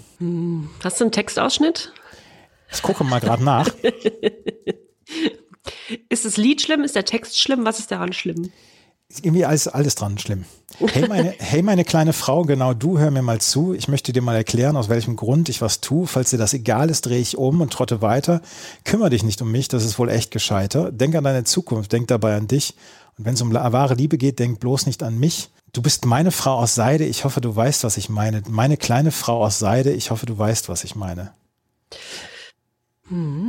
Hast du einen Textausschnitt? Ich gucke mal gerade nach. [laughs] Ist das Lied schlimm? Ist der Text schlimm? Was ist daran schlimm? Irgendwie alles, alles dran schlimm. Hey meine, hey, meine kleine Frau, genau du, hör mir mal zu. Ich möchte dir mal erklären, aus welchem Grund ich was tue. Falls dir das egal ist, drehe ich um und trotte weiter. Kümmer dich nicht um mich, das ist wohl echt gescheiter. Denk an deine Zukunft, denk dabei an dich. Und wenn es um wahre Liebe geht, denk bloß nicht an mich. Du bist meine Frau aus Seide, ich hoffe, du weißt, was ich meine. Meine kleine Frau aus Seide, ich hoffe, du weißt, was ich meine.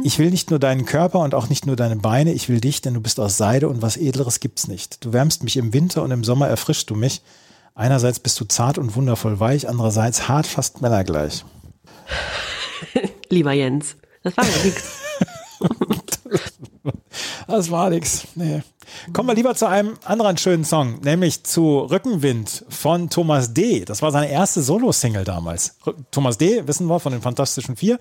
Ich will nicht nur deinen Körper und auch nicht nur deine Beine, ich will dich, denn du bist aus Seide und was Edleres gibt's nicht. Du wärmst mich im Winter und im Sommer erfrischst du mich. Einerseits bist du zart und wundervoll weich, andererseits hart, fast männergleich. [laughs] Lieber Jens. Das war ja nichts. [laughs] [laughs] Das war nix. Nee. Kommen wir lieber zu einem anderen schönen Song, nämlich zu Rückenwind von Thomas D. Das war seine erste Solo-Single damals. Thomas D. wissen wir von den Fantastischen Vier.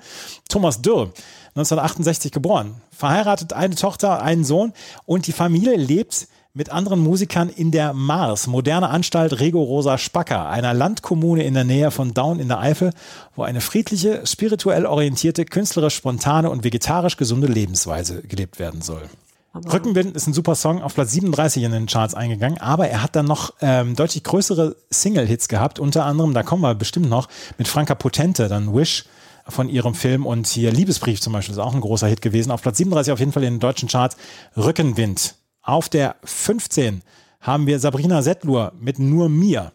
Thomas Dürr, 1968 geboren. Verheiratet, eine Tochter, einen Sohn und die Familie lebt mit anderen Musikern in der Mars, moderne Anstalt Rego Rosa Spacker, einer Landkommune in der Nähe von Daun in der Eifel, wo eine friedliche, spirituell orientierte, künstlerisch spontane und vegetarisch gesunde Lebensweise gelebt werden soll. Rückenwind ist ein super Song, auf Platz 37 in den Charts eingegangen, aber er hat dann noch ähm, deutlich größere Single-Hits gehabt, unter anderem, da kommen wir bestimmt noch, mit Franka Potente, dann Wish von ihrem Film und hier Liebesbrief zum Beispiel ist auch ein großer Hit gewesen. Auf Platz 37 auf jeden Fall in den deutschen Charts Rückenwind. Auf der 15 haben wir Sabrina Settlur mit Nur mir.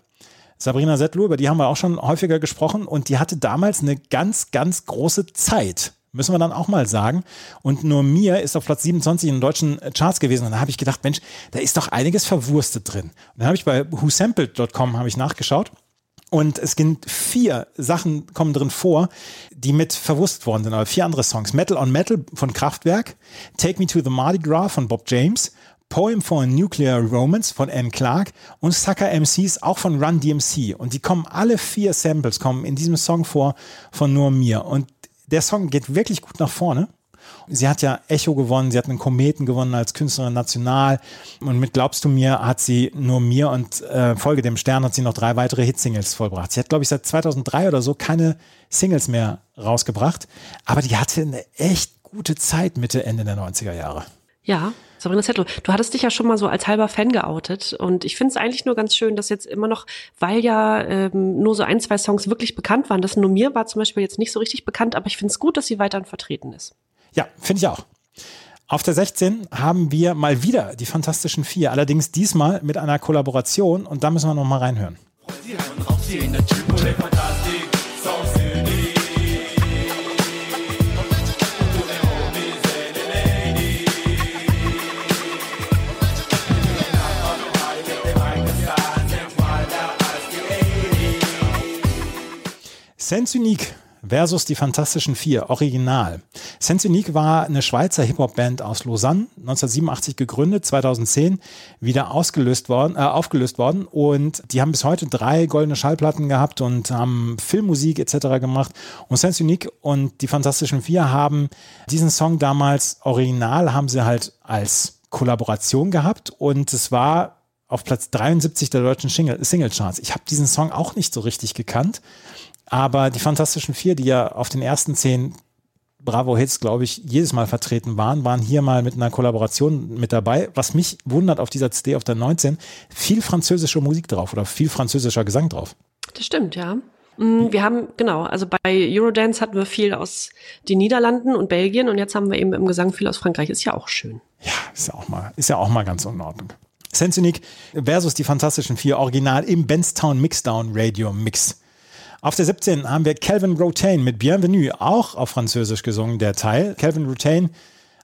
Sabrina Settlur, über die haben wir auch schon häufiger gesprochen und die hatte damals eine ganz, ganz große Zeit. Müssen wir dann auch mal sagen. Und nur mir ist auf Platz 27 in den deutschen Charts gewesen. Und da habe ich gedacht, Mensch, da ist doch einiges verwurstet drin. Und dann habe ich bei whosampled.com ich nachgeschaut. Und es sind vier Sachen kommen drin vor, die mit verwurstet worden sind. Aber vier andere Songs. Metal on Metal von Kraftwerk, Take Me to the Mardi Gras von Bob James, Poem for Nuclear Romance von Anne Clark und Sucker MCs auch von Run DMC. Und die kommen, alle vier Samples kommen in diesem Song vor von Nur mir. Und der Song geht wirklich gut nach vorne. Sie hat ja Echo gewonnen, sie hat einen Kometen gewonnen als Künstlerin national und mit Glaubst du mir hat sie nur mir und äh, Folge dem Stern hat sie noch drei weitere Hitsingles vollbracht. Sie hat, glaube ich, seit 2003 oder so keine Singles mehr rausgebracht, aber die hatte eine echt gute Zeit Mitte, Ende der 90er Jahre. Ja, Sabrina Zettel, du hattest dich ja schon mal so als halber Fan geoutet und ich finde es eigentlich nur ganz schön, dass jetzt immer noch, weil ja ähm, nur so ein, zwei Songs wirklich bekannt waren, das nur mir war zum Beispiel jetzt nicht so richtig bekannt, aber ich finde es gut, dass sie weiterhin vertreten ist. Ja, finde ich auch. Auf der 16 haben wir mal wieder die Fantastischen Vier, allerdings diesmal mit einer Kollaboration und da müssen wir noch mal reinhören. Sense Unique versus die Fantastischen Vier, Original. Sense Unique war eine Schweizer Hip-Hop-Band aus Lausanne, 1987 gegründet, 2010 wieder ausgelöst worden, äh, aufgelöst worden und die haben bis heute drei goldene Schallplatten gehabt und haben Filmmusik etc. gemacht. Und Sense Unique und die Fantastischen Vier haben diesen Song damals original, haben sie halt als Kollaboration gehabt und es war auf Platz 73 der deutschen Single- Singlecharts. Ich habe diesen Song auch nicht so richtig gekannt, aber die Fantastischen Vier, die ja auf den ersten zehn Bravo-Hits, glaube ich, jedes Mal vertreten waren, waren hier mal mit einer Kollaboration mit dabei. Was mich wundert auf dieser CD, auf der 19, viel französische Musik drauf oder viel französischer Gesang drauf. Das stimmt, ja. Mm, Wir haben, genau, also bei Eurodance hatten wir viel aus den Niederlanden und Belgien und jetzt haben wir eben im Gesang viel aus Frankreich. Ist ja auch schön. Ja, ist ja auch mal, ist ja auch mal ganz in Ordnung. Sense Unique versus die Fantastischen Vier Original im Benstown Mixdown Radio Mix. Auf der 17 haben wir Calvin Rotain mit Bienvenue, auch auf Französisch gesungen, der Teil. Calvin Rotain,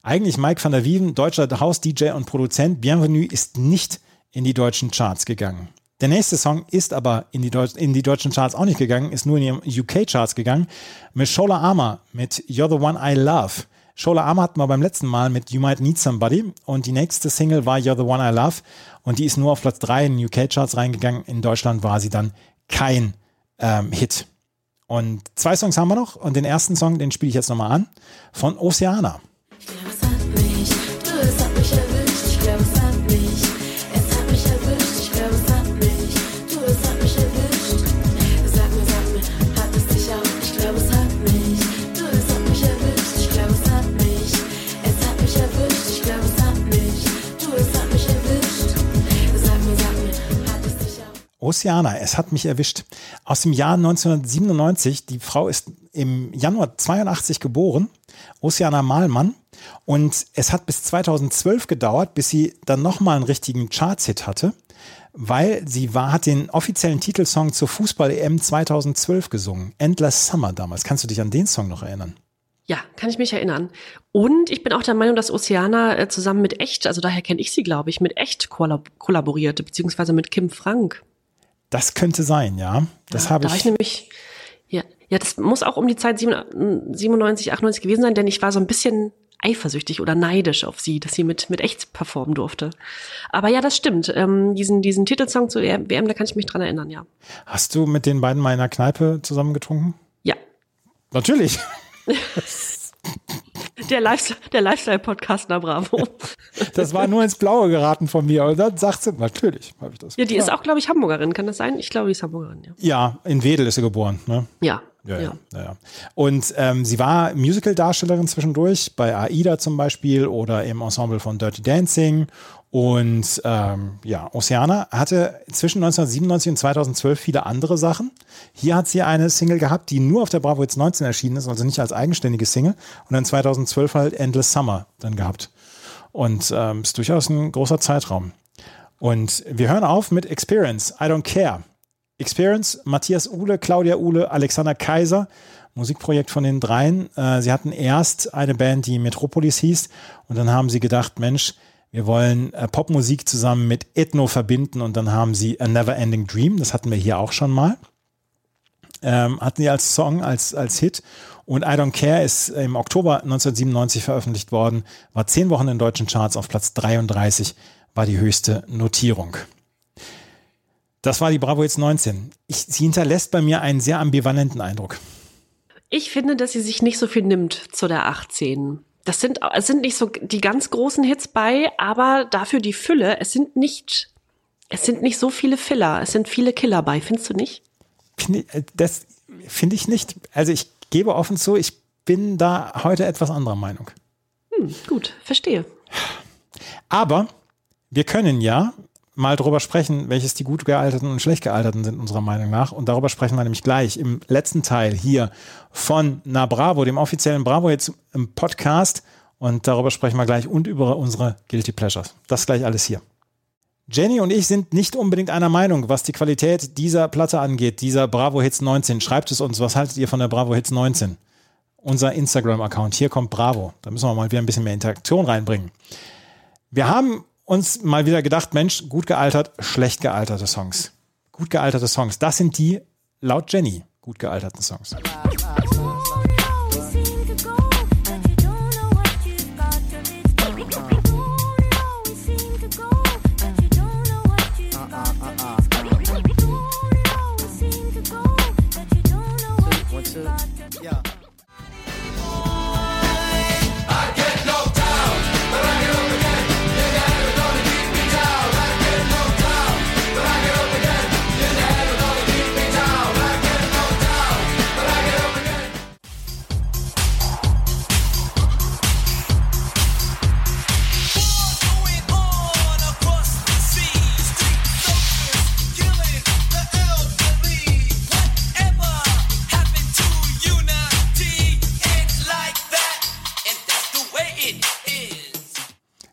eigentlich Mike van der Wieven, deutscher Haus-DJ und Produzent. Bienvenue ist nicht in die deutschen Charts gegangen. Der nächste Song ist aber in die, Deut in die deutschen Charts auch nicht gegangen, ist nur in die UK-Charts gegangen. Mit Shola Arma mit You're the One I Love. Shola Arma hatten wir beim letzten Mal mit You Might Need Somebody und die nächste Single war You're the One I Love und die ist nur auf Platz 3 in den UK-Charts reingegangen. In Deutschland war sie dann kein ähm, Hit. Und zwei Songs haben wir noch und den ersten Song, den spiele ich jetzt nochmal an, von Oceana. Oceana, es hat mich erwischt. Aus dem Jahr 1997. Die Frau ist im Januar 82 geboren. Oceana Mahlmann. Und es hat bis 2012 gedauert, bis sie dann nochmal einen richtigen Charts-Hit hatte, weil sie war, hat den offiziellen Titelsong zur Fußball-EM 2012 gesungen. Endless Summer damals. Kannst du dich an den Song noch erinnern? Ja, kann ich mich erinnern. Und ich bin auch der Meinung, dass Oceana äh, zusammen mit Echt, also daher kenne ich sie, glaube ich, mit Echt kollab kollaborierte, beziehungsweise mit Kim Frank. Das könnte sein, ja. Das Ja, habe da war ich. ich nämlich, ja, ja, das muss auch um die Zeit 97, 98 gewesen sein, denn ich war so ein bisschen eifersüchtig oder neidisch auf sie, dass sie mit, mit echt performen durfte. Aber ja, das stimmt. Ähm, diesen, diesen Titelsong zur WM, da kann ich mich dran erinnern, ja. Hast du mit den beiden mal in einer Kneipe zusammen getrunken? Ja. Natürlich. [laughs] Der, Lifestyle, der Lifestyle-Podcast, na bravo. [laughs] Das war nur ins Blaue geraten von mir. Und dann sagt sie, natürlich habe ich das. Ja, die ist auch, glaube ich, Hamburgerin, kann das sein? Ich glaube, die ist Hamburgerin, ja. Ja, in Wedel ist sie geboren. Ne? Ja. Ja, ja. ja, ja. Und ähm, sie war Musical-Darstellerin zwischendurch, bei AIDA zum Beispiel oder im Ensemble von Dirty Dancing. Und ähm, ja, Oceana hatte zwischen 1997 und 2012 viele andere Sachen. Hier hat sie eine Single gehabt, die nur auf der Bravo Hits 19 erschienen ist, also nicht als eigenständige Single. Und dann 2012 halt Endless Summer dann gehabt. Und ähm, ist durchaus ein großer Zeitraum. Und wir hören auf mit Experience, I Don't Care. Experience, Matthias Uhle, Claudia Uhle, Alexander Kaiser, Musikprojekt von den dreien. Äh, sie hatten erst eine Band, die Metropolis hieß und dann haben sie gedacht, Mensch, wir wollen äh, Popmusik zusammen mit Ethno verbinden und dann haben sie A Never Ending Dream, das hatten wir hier auch schon mal, ähm, hatten die als Song, als, als Hit und I Don't Care ist im Oktober 1997 veröffentlicht worden, war zehn Wochen in deutschen Charts auf Platz 33, war die höchste Notierung. Das war die Bravo jetzt 19. Ich, sie hinterlässt bei mir einen sehr ambivalenten Eindruck. Ich finde, dass sie sich nicht so viel nimmt zu der 18. Das sind, es sind nicht so die ganz großen Hits bei, aber dafür die Fülle. Es sind nicht, es sind nicht so viele Filler. Es sind viele Killer bei. Findest du nicht? Äh, Das finde ich nicht. Also ich gebe offen zu, ich bin da heute etwas anderer Meinung. Hm, gut, verstehe. Aber wir können ja mal drüber sprechen, welches die gut gealterten und schlecht gealterten sind, unserer Meinung nach. Und darüber sprechen wir nämlich gleich im letzten Teil hier von Na Bravo, dem offiziellen Bravo jetzt im Podcast. Und darüber sprechen wir gleich und über unsere Guilty Pleasures. Das gleich alles hier. Jenny und ich sind nicht unbedingt einer Meinung, was die Qualität dieser Platte angeht, dieser Bravo Hits 19. Schreibt es uns, was haltet ihr von der Bravo Hits 19? Unser Instagram-Account, hier kommt Bravo. Da müssen wir mal wieder ein bisschen mehr Interaktion reinbringen. Wir haben uns mal wieder gedacht, Mensch, gut gealtert, schlecht gealterte Songs. Gut gealterte Songs, das sind die laut Jenny gut gealterten Songs.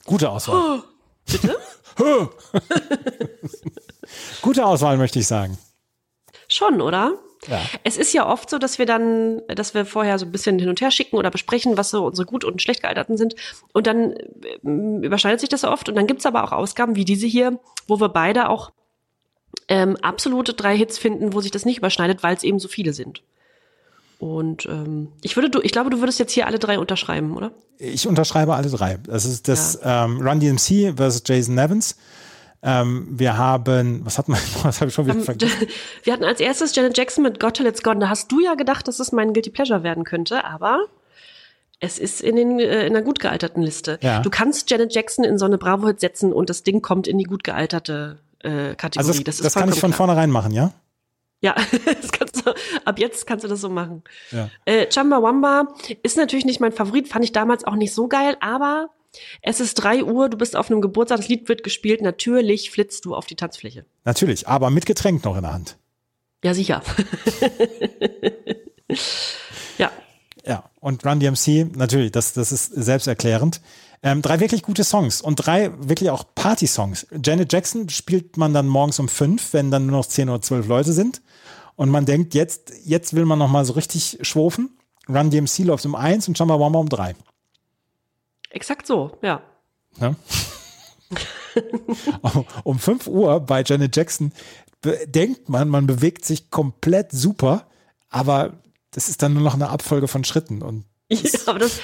Gute Auswahl. Bitte? [laughs] Gute Auswahl, möchte ich sagen. Schon, oder? Ja. Es ist ja oft so, dass wir dann, dass wir vorher so ein bisschen hin und her schicken oder besprechen, was so unsere gut und schlecht gealterten sind. Und dann ähm, überschneidet sich das so oft. Und dann gibt's aber auch Ausgaben wie diese hier, wo wir beide auch ähm, absolute drei Hits finden, wo sich das nicht überschneidet, weil es eben so viele sind. Und ähm, ich würde, du, ich glaube, du würdest jetzt hier alle drei unterschreiben, oder? Ich unterschreibe alle drei. Das ist das ähm, Run DMC versus Jason Nevins. Ähm, wir haben, was hatten wir, [laughs] was habe ich schon wieder Ähm, vergessen? [laughs] wir hatten als erstes Janet Jackson mit Got Till It's Gone. Da hast du ja gedacht, dass es mein Guilty Pleasure werden könnte, aber es ist in, den, äh, in einer gut gealterten Liste. Ja. Du kannst Janet Jackson in so eine Bravo-Hit setzen und das Ding kommt in die gut gealterte äh, Kategorie. Also das, ist das kann ich von klar. vornherein machen, ja? Ja, [laughs] du, ab jetzt kannst du das so machen. Ja. Äh, Chumbawamba ist natürlich nicht mein Favorit, fand ich damals auch nicht so geil, aber es ist drei Uhr, du bist auf einem Geburtstag, das Lied wird gespielt, natürlich flitzt du auf die Tanzfläche. Natürlich, aber mit Getränk noch in der Hand. Ja, sicher. [laughs] ja, Ja, und Run DMC, natürlich, das, das ist selbsterklärend. Ähm, drei wirklich gute Songs und drei wirklich auch Party-Songs. Janet Jackson spielt man dann morgens um fünf, wenn dann nur noch zehn oder zwölf Leute sind. Und man denkt, jetzt, jetzt will man noch mal so richtig schwofen. Run DMC läuft um eins und Chumbawamba um drei. exakt so, ja. Ne? [laughs] um 5 Uhr bei Janet Jackson denkt man, man bewegt sich komplett super, aber das ist dann nur noch eine Abfolge von Schritten und [laughs] Ja, aber das,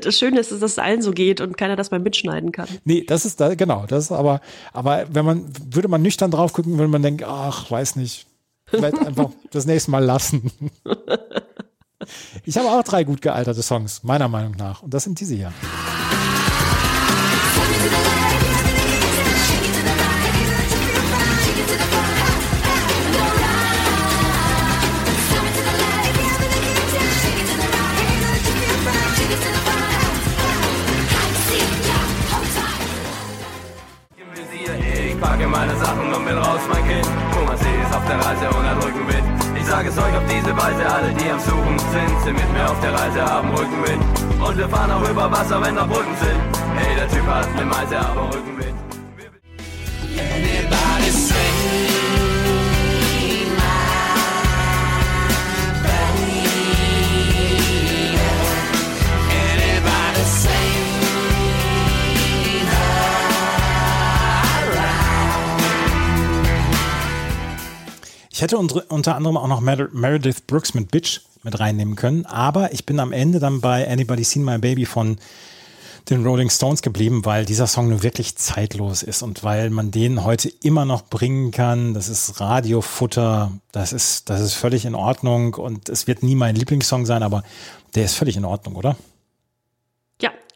das Schöne ist, dass das allen so geht und keiner das mal mitschneiden kann. Nee, das ist da, genau, das ist aber, aber wenn man, würde man nüchtern drauf gucken, würde man denken, ach, weiß nicht, vielleicht einfach [laughs] das nächste Mal lassen. Ich habe auch drei gut gealterte Songs, meiner Meinung nach. Und das sind diese hier. Packe meine Sachen und bin raus, mein Kind. Thomas C. ist auf der Reise und hat Rückenwind. Ich sage es euch auf diese Weise, alle, die am Suchen sind, sind mit mir auf der Reise, haben Rückenwind. Und wir fahren auch über Wasser, wenn da Brücken sind. Hey, der Typ hat eine Meise, aber Rückenwind. Anybody sing Ich hätte unter anderem auch noch Mer Meredith Brooks mit Bitch mit reinnehmen können, aber ich bin am Ende dann bei Anybody Seen My Baby von den Rolling Stones geblieben, weil dieser Song nur wirklich zeitlos ist und weil man den heute immer noch bringen kann. Das ist Radiofutter, das ist, das ist völlig in Ordnung und es wird nie mein Lieblingssong sein, aber der ist völlig in Ordnung, oder?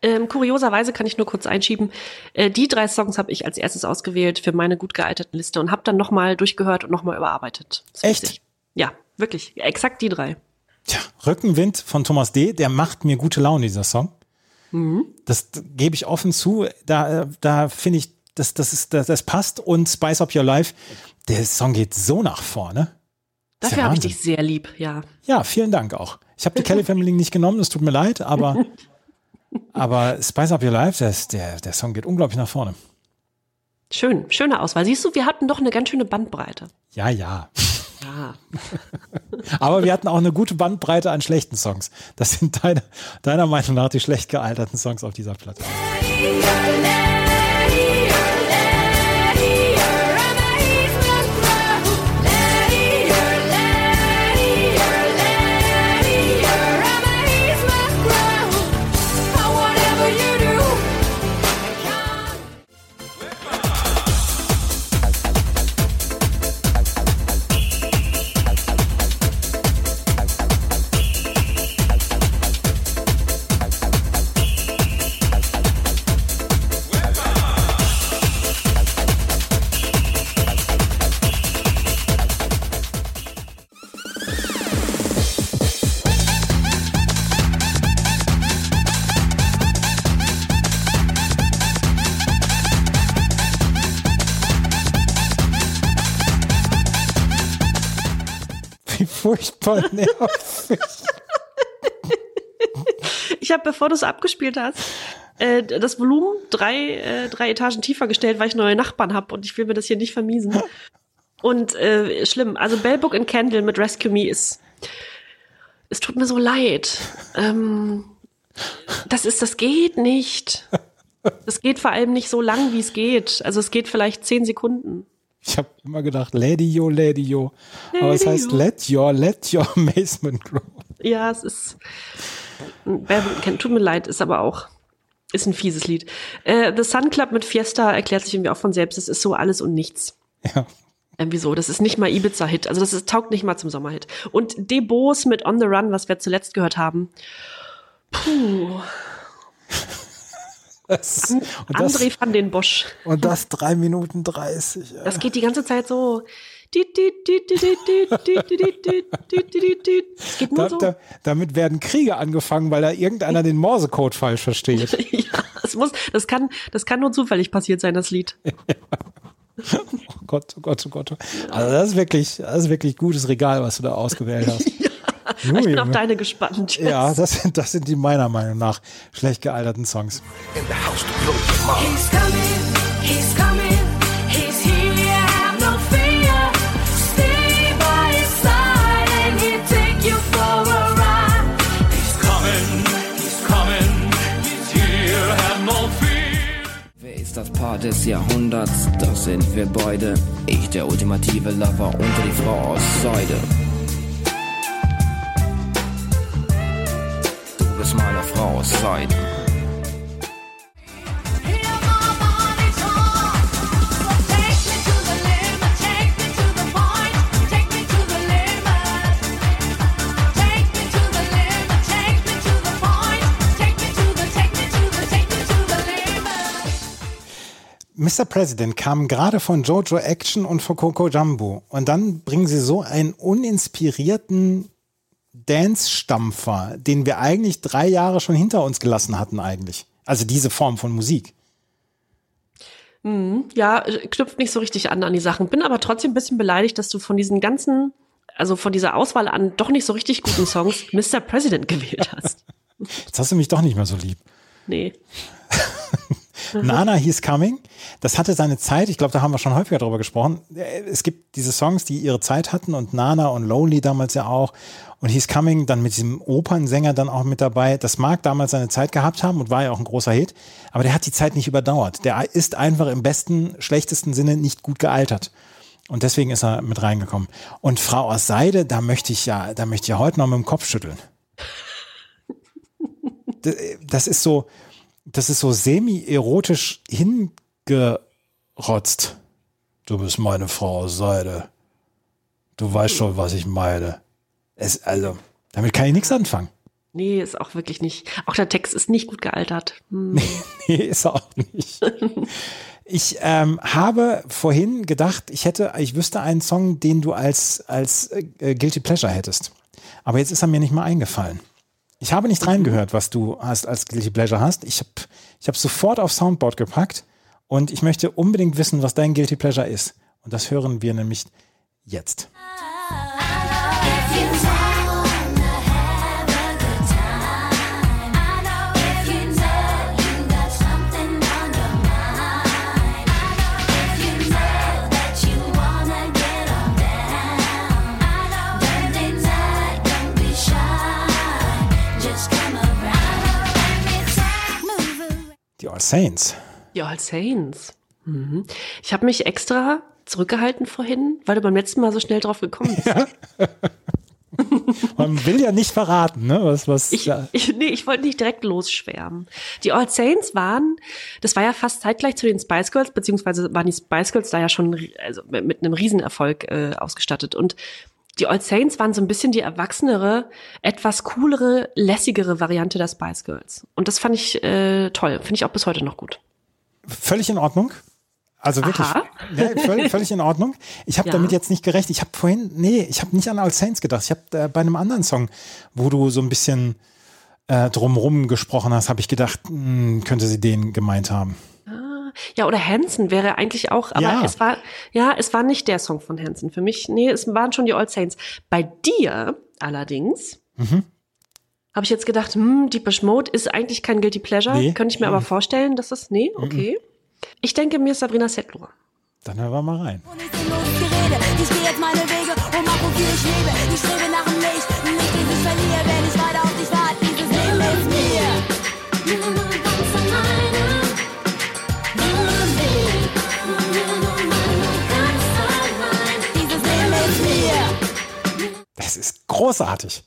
Ja, ähm, kurioserweise kann ich nur kurz einschieben. Äh, die drei Songs habe ich als erstes ausgewählt für meine gut gealterten Liste und habe dann nochmal durchgehört und nochmal überarbeitet. Das Echt? witzig. Ja, wirklich. Exakt die drei. Tja, Rückenwind von Thomas D., der macht mir gute Laune, dieser Song. Das d- gebe ich offen zu. Da, äh, da finde ich, das, das, ist, das, das passt. Und Spice Up Your Life, der Song geht so nach vorne. Ist ja Dafür habe ich dich sehr lieb, ja. Ja, vielen Dank auch. Ich habe die Kelly Family nicht genommen, es tut mir leid, aber, [laughs] aber Spice Up Your Life, der, ist- der, der Song geht unglaublich nach vorne. Schön, schöne Auswahl. Siehst du, wir hatten doch eine ganz schöne Bandbreite. Ja, ja. Ja. [laughs] Aber wir hatten auch eine gute Bandbreite an schlechten Songs. Das sind deine, deiner Meinung nach die schlecht gealterten Songs auf dieser Platte. Furchtbar nervig. [laughs] Ich habe, bevor du es abgespielt hast, äh, das Volumen drei, äh, drei Etagen tiefer gestellt, weil ich neue Nachbarn habe und ich will mir das hier nicht vermiesen. Und äh, schlimm. Also Bellbook and Candle mit Rescue Me ist. Es tut mir so leid. Ähm, das ist, das geht nicht. Das geht vor allem nicht so lang, wie es geht. Also es geht vielleicht zehn Sekunden. Ich habe immer gedacht, Lady Yo, Lady Yo. Aber es Lady heißt Yo. Let Your, Let Your Amazement Grow. Ja, es ist. Tut mir leid, ist aber auch. Ist ein fieses Lied. Äh, The Sun Club mit Fiesta erklärt sich irgendwie auch von selbst. Es ist so alles und nichts. Ja. Irgendwie so. Das ist nicht mal Ibiza-Hit. Also das ist, taugt nicht mal zum Sommerhit. Und Debos mit On the Run, was wir zuletzt gehört haben. Puh. Das, und, das, André van den Bosch. und das drei Minuten 30. ja. Das geht die ganze Zeit so. Es geht nur Da, so. da, damit werden Kriege angefangen, weil da irgendeiner den Morsecode falsch versteht. Ja, es muss, das kann, das kann nur zufällig passiert sein, das Lied. Oh Gott, oh Gott, oh Gott. Also das ist wirklich, das ist wirklich gutes Regal, was du da ausgewählt hast. Ich bin auf deine gespannt. Ja, das sind, das sind die meiner Meinung nach schlecht gealterten Songs. In the house to blow your mind. He's coming, he's coming, he's here, have no fear. Stay by his side and he'll take you for a ride. He's coming, he's coming, he's here, have no fear. Wer ist das Paar des Jahrhunderts? Das sind wir beide. Ich, der ultimative Lover und die Frau aus Seide. Bist meine Frau aus Seide. Hear my body talk. So take me to the limit, take me to the point, take me to the limit. Take me to the limit, take me to the point, take me to the, take me to the, take me to the limit. Mr. President kam gerade von Jojo Action und von Coco Jumbo. Und dann bringen sie so einen uninspirierten Dance-Stampfer, den wir eigentlich drei Jahre schon hinter uns gelassen hatten eigentlich. Also diese Form von Musik. Ja, knüpft nicht so richtig an an die Sachen. Bin aber trotzdem ein bisschen beleidigt, dass du von diesen ganzen, also von dieser Auswahl an doch nicht so richtig guten Songs [laughs] Mr. President gewählt hast. Jetzt hast du mich doch nicht mehr so lieb. Nee. [laughs] Nana He's Coming, das hatte seine Zeit, ich glaube, da haben wir schon häufiger drüber gesprochen. Es gibt diese Songs, die ihre Zeit hatten und Nana und Lonely damals ja auch und He's Coming dann mit diesem Opernsänger dann auch mit dabei. Das mag damals seine Zeit gehabt haben und war ja auch ein großer Hit, aber der hat die Zeit nicht überdauert. Der ist einfach im besten, schlechtesten Sinne nicht gut gealtert. Und deswegen ist er mit reingekommen. Und Frau aus Seide, da möchte ich ja, da möchte ich ja heute noch mit dem Kopf schütteln. [laughs] Das- ist so, das ist so semi-erotisch hingerotzt. Du bist meine Frau aus Seide. Du weißt schon, was ich meine. Es, also, damit kann ich nichts anfangen. Nee, ist auch wirklich nicht. Auch der Text ist nicht gut gealtert. Hm. [laughs] Nee, ist er auch nicht. [laughs] Ich ähm, habe vorhin gedacht, ich hätte, ich wüsste einen Song, den du als, als äh, Guilty Pleasure hättest. Aber jetzt ist er mir nicht mal eingefallen. Ich habe nicht reingehört, was du hast als Guilty Pleasure hast. Ich habe ich hab sofort auf Soundboard gepackt und ich möchte unbedingt wissen, was dein Guilty Pleasure ist. Und das hören wir nämlich jetzt. Die All Saints. Ja, als Saints. Mhm. Ich habe mich extra zurückgehalten vorhin, weil du beim letzten Mal so schnell drauf gekommen bist. Man will ja nicht verraten, ne? Was, was, Ich, ja. ich, nee, ich wollte nicht direkt losschwärmen. Die All Saints waren, das war ja fast zeitgleich zu den Spice Girls, beziehungsweise waren die Spice Girls da ja schon also mit, mit einem Riesenerfolg äh, ausgestattet. Und die All Saints waren so ein bisschen die erwachsenere, etwas coolere, lässigere Variante der Spice Girls. Und das fand ich äh, toll. Finde ich auch bis heute noch gut. völlig in Ordnung. Also wirklich, ja, völlig, völlig in Ordnung. Ich habe Ja. damit jetzt nicht gerechnet. Ich habe vorhin, nee, ich habe nicht an All Saints gedacht. Ich habe äh, bei einem anderen Song, wo du so ein bisschen äh, drumrum gesprochen hast, habe ich gedacht, mh, könnte sie den gemeint haben. Ja, oder Hanson wäre eigentlich auch, aber Ja. es war, ja, es war nicht der Song von Hanson. Für mich, nee, es waren schon die All Saints. Bei dir allerdings Habe ich jetzt gedacht, hm, Deepish Mode ist eigentlich kein Guilty Pleasure. Nee. Könnte ich mir aber vorstellen, dass das, nee, okay. Ich denke mir Sabrina Settler. Dann hören wir mal rein. Und ich sinnloses Gerede. Ich gehe jetzt meine Wege und mach, wofür ich lebe. Ich strebe nach dem Licht, ein Licht, das ich verliere, wenn ich weiter auf dich warte. Dieses Leben ist mir. Nur ganz alleine. Nur Weg. Nur, nur, nur ganz allein. Dieses Leben ist mir. Das ist großartig.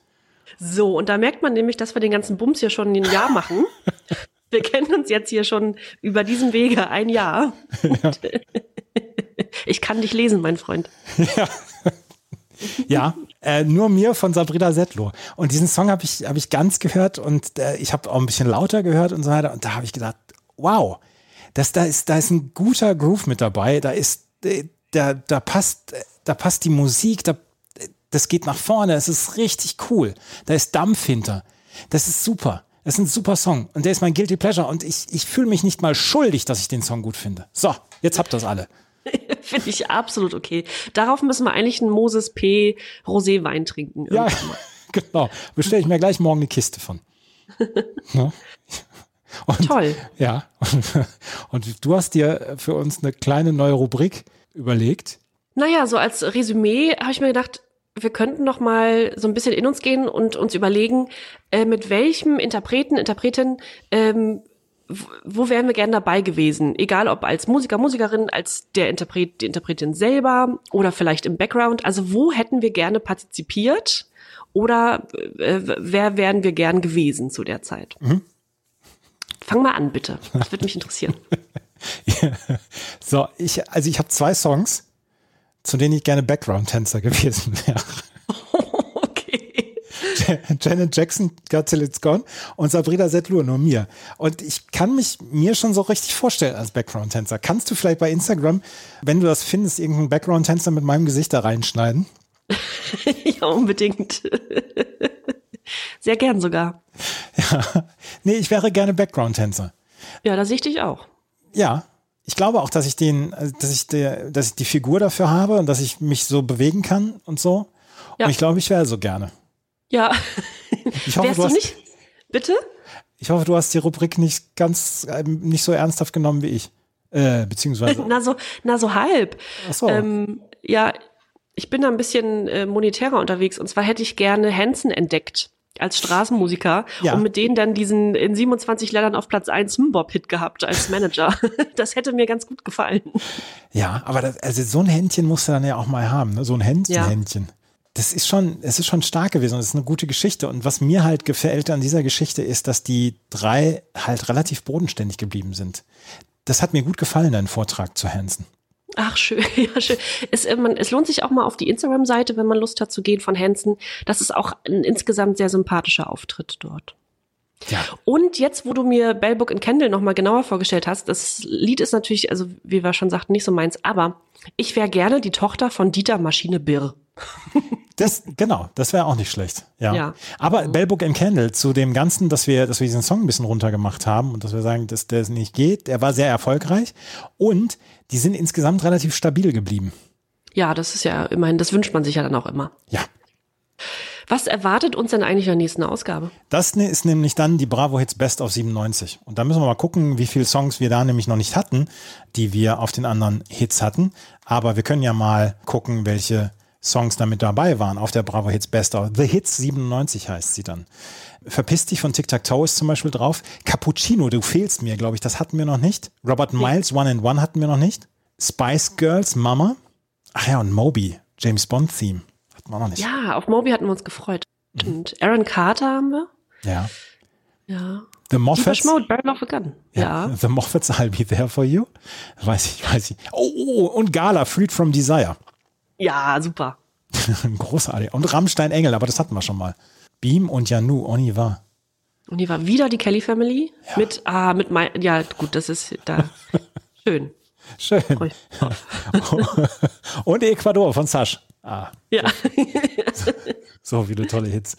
So, und da merkt man nämlich, dass wir den ganzen Bums hier schon ein Jahr machen. [laughs] Wir kennen uns jetzt hier schon über diesen Wege ein Jahr. Und, [laughs] ich kann dich lesen, mein Freund. Ja, [laughs] äh, nur mir von Sabrina Settler. Und diesen Song habe ich, hab ich ganz gehört und äh, ich habe auch ein bisschen lauter gehört und so weiter. Und da habe ich gedacht, wow, das, da, ist, da ist ein guter Groove mit dabei. Da ist, äh, da, da passt, da passt die Musik, da, das geht nach vorne, es ist richtig cool. Da ist Dampf hinter. Das ist super. Das ist ein super Song. Und der ist mein Guilty Pleasure. Und ich, ich fühle mich nicht mal schuldig, dass ich den Song gut finde. So, jetzt habt ihr das alle. [laughs] Finde ich absolut okay. Darauf müssen wir eigentlich einen Moses P. Roséwein trinken. Ja, irgendwann [laughs] genau. Bestelle ich mir gleich morgen eine Kiste von. [laughs] Ne? Und, Toll. Ja. Und, und du hast dir für uns eine kleine neue Rubrik überlegt. Naja, so als Resümee habe ich mir gedacht, wir könnten noch mal so ein bisschen in uns gehen und uns überlegen, äh, mit welchem Interpreten, Interpretin, ähm, wo wären wir gern dabei gewesen? Egal ob als Musiker, Musikerin, als der Interpret, die Interpretin selber oder vielleicht im Background. Also wo hätten wir gerne partizipiert? Oder äh, wer wären wir gern gewesen zu der Zeit? Fang mal an, bitte. Das würde mich interessieren. [laughs] So, ich, also ich habe zwei Songs, zu denen ich gerne Background-Tänzer [laughs] gewesen wäre. [laughs] Okay. Janet Jackson, God Till It's Gone und Sabrina Setlur, nur mir. Und ich kann mich mir schon so richtig vorstellen als Background-Tänzer. Kannst du vielleicht bei Instagram, wenn du das findest, irgendeinen Background-Tänzer mit meinem Gesicht da reinschneiden? [laughs] ja, unbedingt. Sehr gern sogar. Ja. Nee, ich wäre gerne Background-Tänzer. Ja, da sehe ich dich auch. Ja. Ich glaube auch, dass ich den, äh, dass ich der, dass ich die Figur dafür habe und dass ich mich so bewegen kann und so. Ja. Und ich glaube, ich wäre so gerne. Ja. [laughs] Ich hoffe, Wärst du du hast, nicht? Bitte? ich hoffe, du hast die Rubrik nicht ganz, äh, nicht so ernsthaft genommen wie ich. Äh, beziehungsweise. [laughs] Na so, na so halb. Ach so. Ähm, ja, ich bin da ein bisschen äh, monetärer unterwegs und zwar hätte ich gerne Hansen entdeckt als Straßenmusiker Ja. und mit denen dann diesen in 27 Ländern auf Platz 1 Mbop-Hit gehabt als Manager. [laughs] das hätte mir ganz gut gefallen. Ja, aber das, also so ein Händchen musst du dann ja auch mal haben, ne? so ein Händchen. Ja. Händchen. Das ist schon, es ist schon stark gewesen und es ist eine gute Geschichte. Und was mir halt gefällt an dieser Geschichte ist, dass die drei halt relativ bodenständig geblieben sind. Das hat mir gut gefallen, dein Vortrag zu Hansen. Ach, schön, [laughs] ja, schön. Es, äh, man, es lohnt sich auch mal auf die Instagram-Seite, wenn man Lust hat zu gehen von Hansen. Das ist auch ein insgesamt sehr sympathischer Auftritt dort. Ja. Und jetzt, wo du mir Bell Book and Candle nochmal genauer vorgestellt hast, das Lied ist natürlich, also wie wir schon sagten, nicht so meins, aber ich wäre gerne die Tochter von Dieter Maschine Birr. [laughs] Das, genau, das wäre auch nicht schlecht. Ja. Ja. Aber Bell Book and Candle zu dem Ganzen, dass wir, dass wir diesen Song ein bisschen runtergemacht haben und dass wir sagen, dass der nicht geht, der war sehr erfolgreich und die sind insgesamt relativ stabil geblieben. Ja, das ist ja immerhin, das wünscht man sich ja dann auch immer. Ja. Was erwartet uns denn eigentlich in der nächsten Ausgabe? Das ne- ist nämlich dann die Bravo Hits Best of 97. Und da müssen wir mal gucken, wie viele Songs wir da nämlich noch nicht hatten, die wir auf den anderen Hits hatten. Aber wir können ja mal gucken, welche Songs damit dabei waren auf der Bravo Hits Best of. The Hits 97 heißt sie dann. Verpiss dich von Tic Tac Toe ist zum Beispiel drauf. Cappuccino, du fehlst mir, glaube ich, das hatten wir noch nicht. Robert Miles, One and One hatten wir noch nicht. Spice Girls, Mama. Ach ja, und Moby, James Bond Theme. Hatten wir noch nicht. Ja, auf Moby hatten wir uns gefreut. Und Aaron Carter haben wir. ja. Ja. The Moffats. Mode, Barrel of a Gun. Ja. The Moffats, I'll be there for you. Weiß ich, weiß ich. Oh, oh, und Gala, Freed from Desire. Ja, super. [laughs] Großartig. Und Rammstein Engel, aber das hatten wir schon mal. Beam und Janu, on y va. Und hier war wieder die Kelly Family mit, ah, mit mein, ja, gut, das ist da [laughs] schön. Schön. [laughs] Und Ecuador von Sash. Ah, Ja. so viele tolle Hits.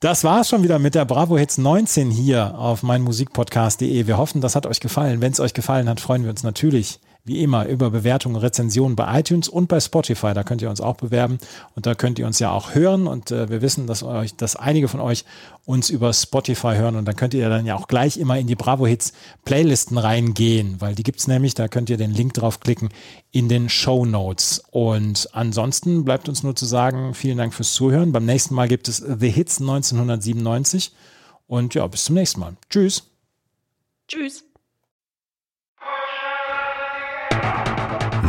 Das war es schon wieder mit der Bravo Hits 19 hier auf meinmusikpodcast.de. Wir hoffen, das hat euch gefallen. Wenn es euch gefallen hat, freuen wir uns natürlich wie immer über Bewertungen, Rezensionen bei iTunes und bei Spotify. Da könnt ihr uns auch bewerben und da könnt ihr uns ja auch hören. Und äh, wir wissen, dass euch, dass einige von euch uns über Spotify hören und dann könnt ihr dann ja auch gleich immer in die Bravo Hits Playlisten reingehen, weil die gibt's nämlich. Da könnt ihr den Link draufklicken in den Show Notes. Und ansonsten bleibt uns nur zu sagen, vielen Dank fürs Zuhören. Beim nächsten Mal gibt es The Hits 1997 und ja, bis zum nächsten Mal. Tschüss. Tschüss.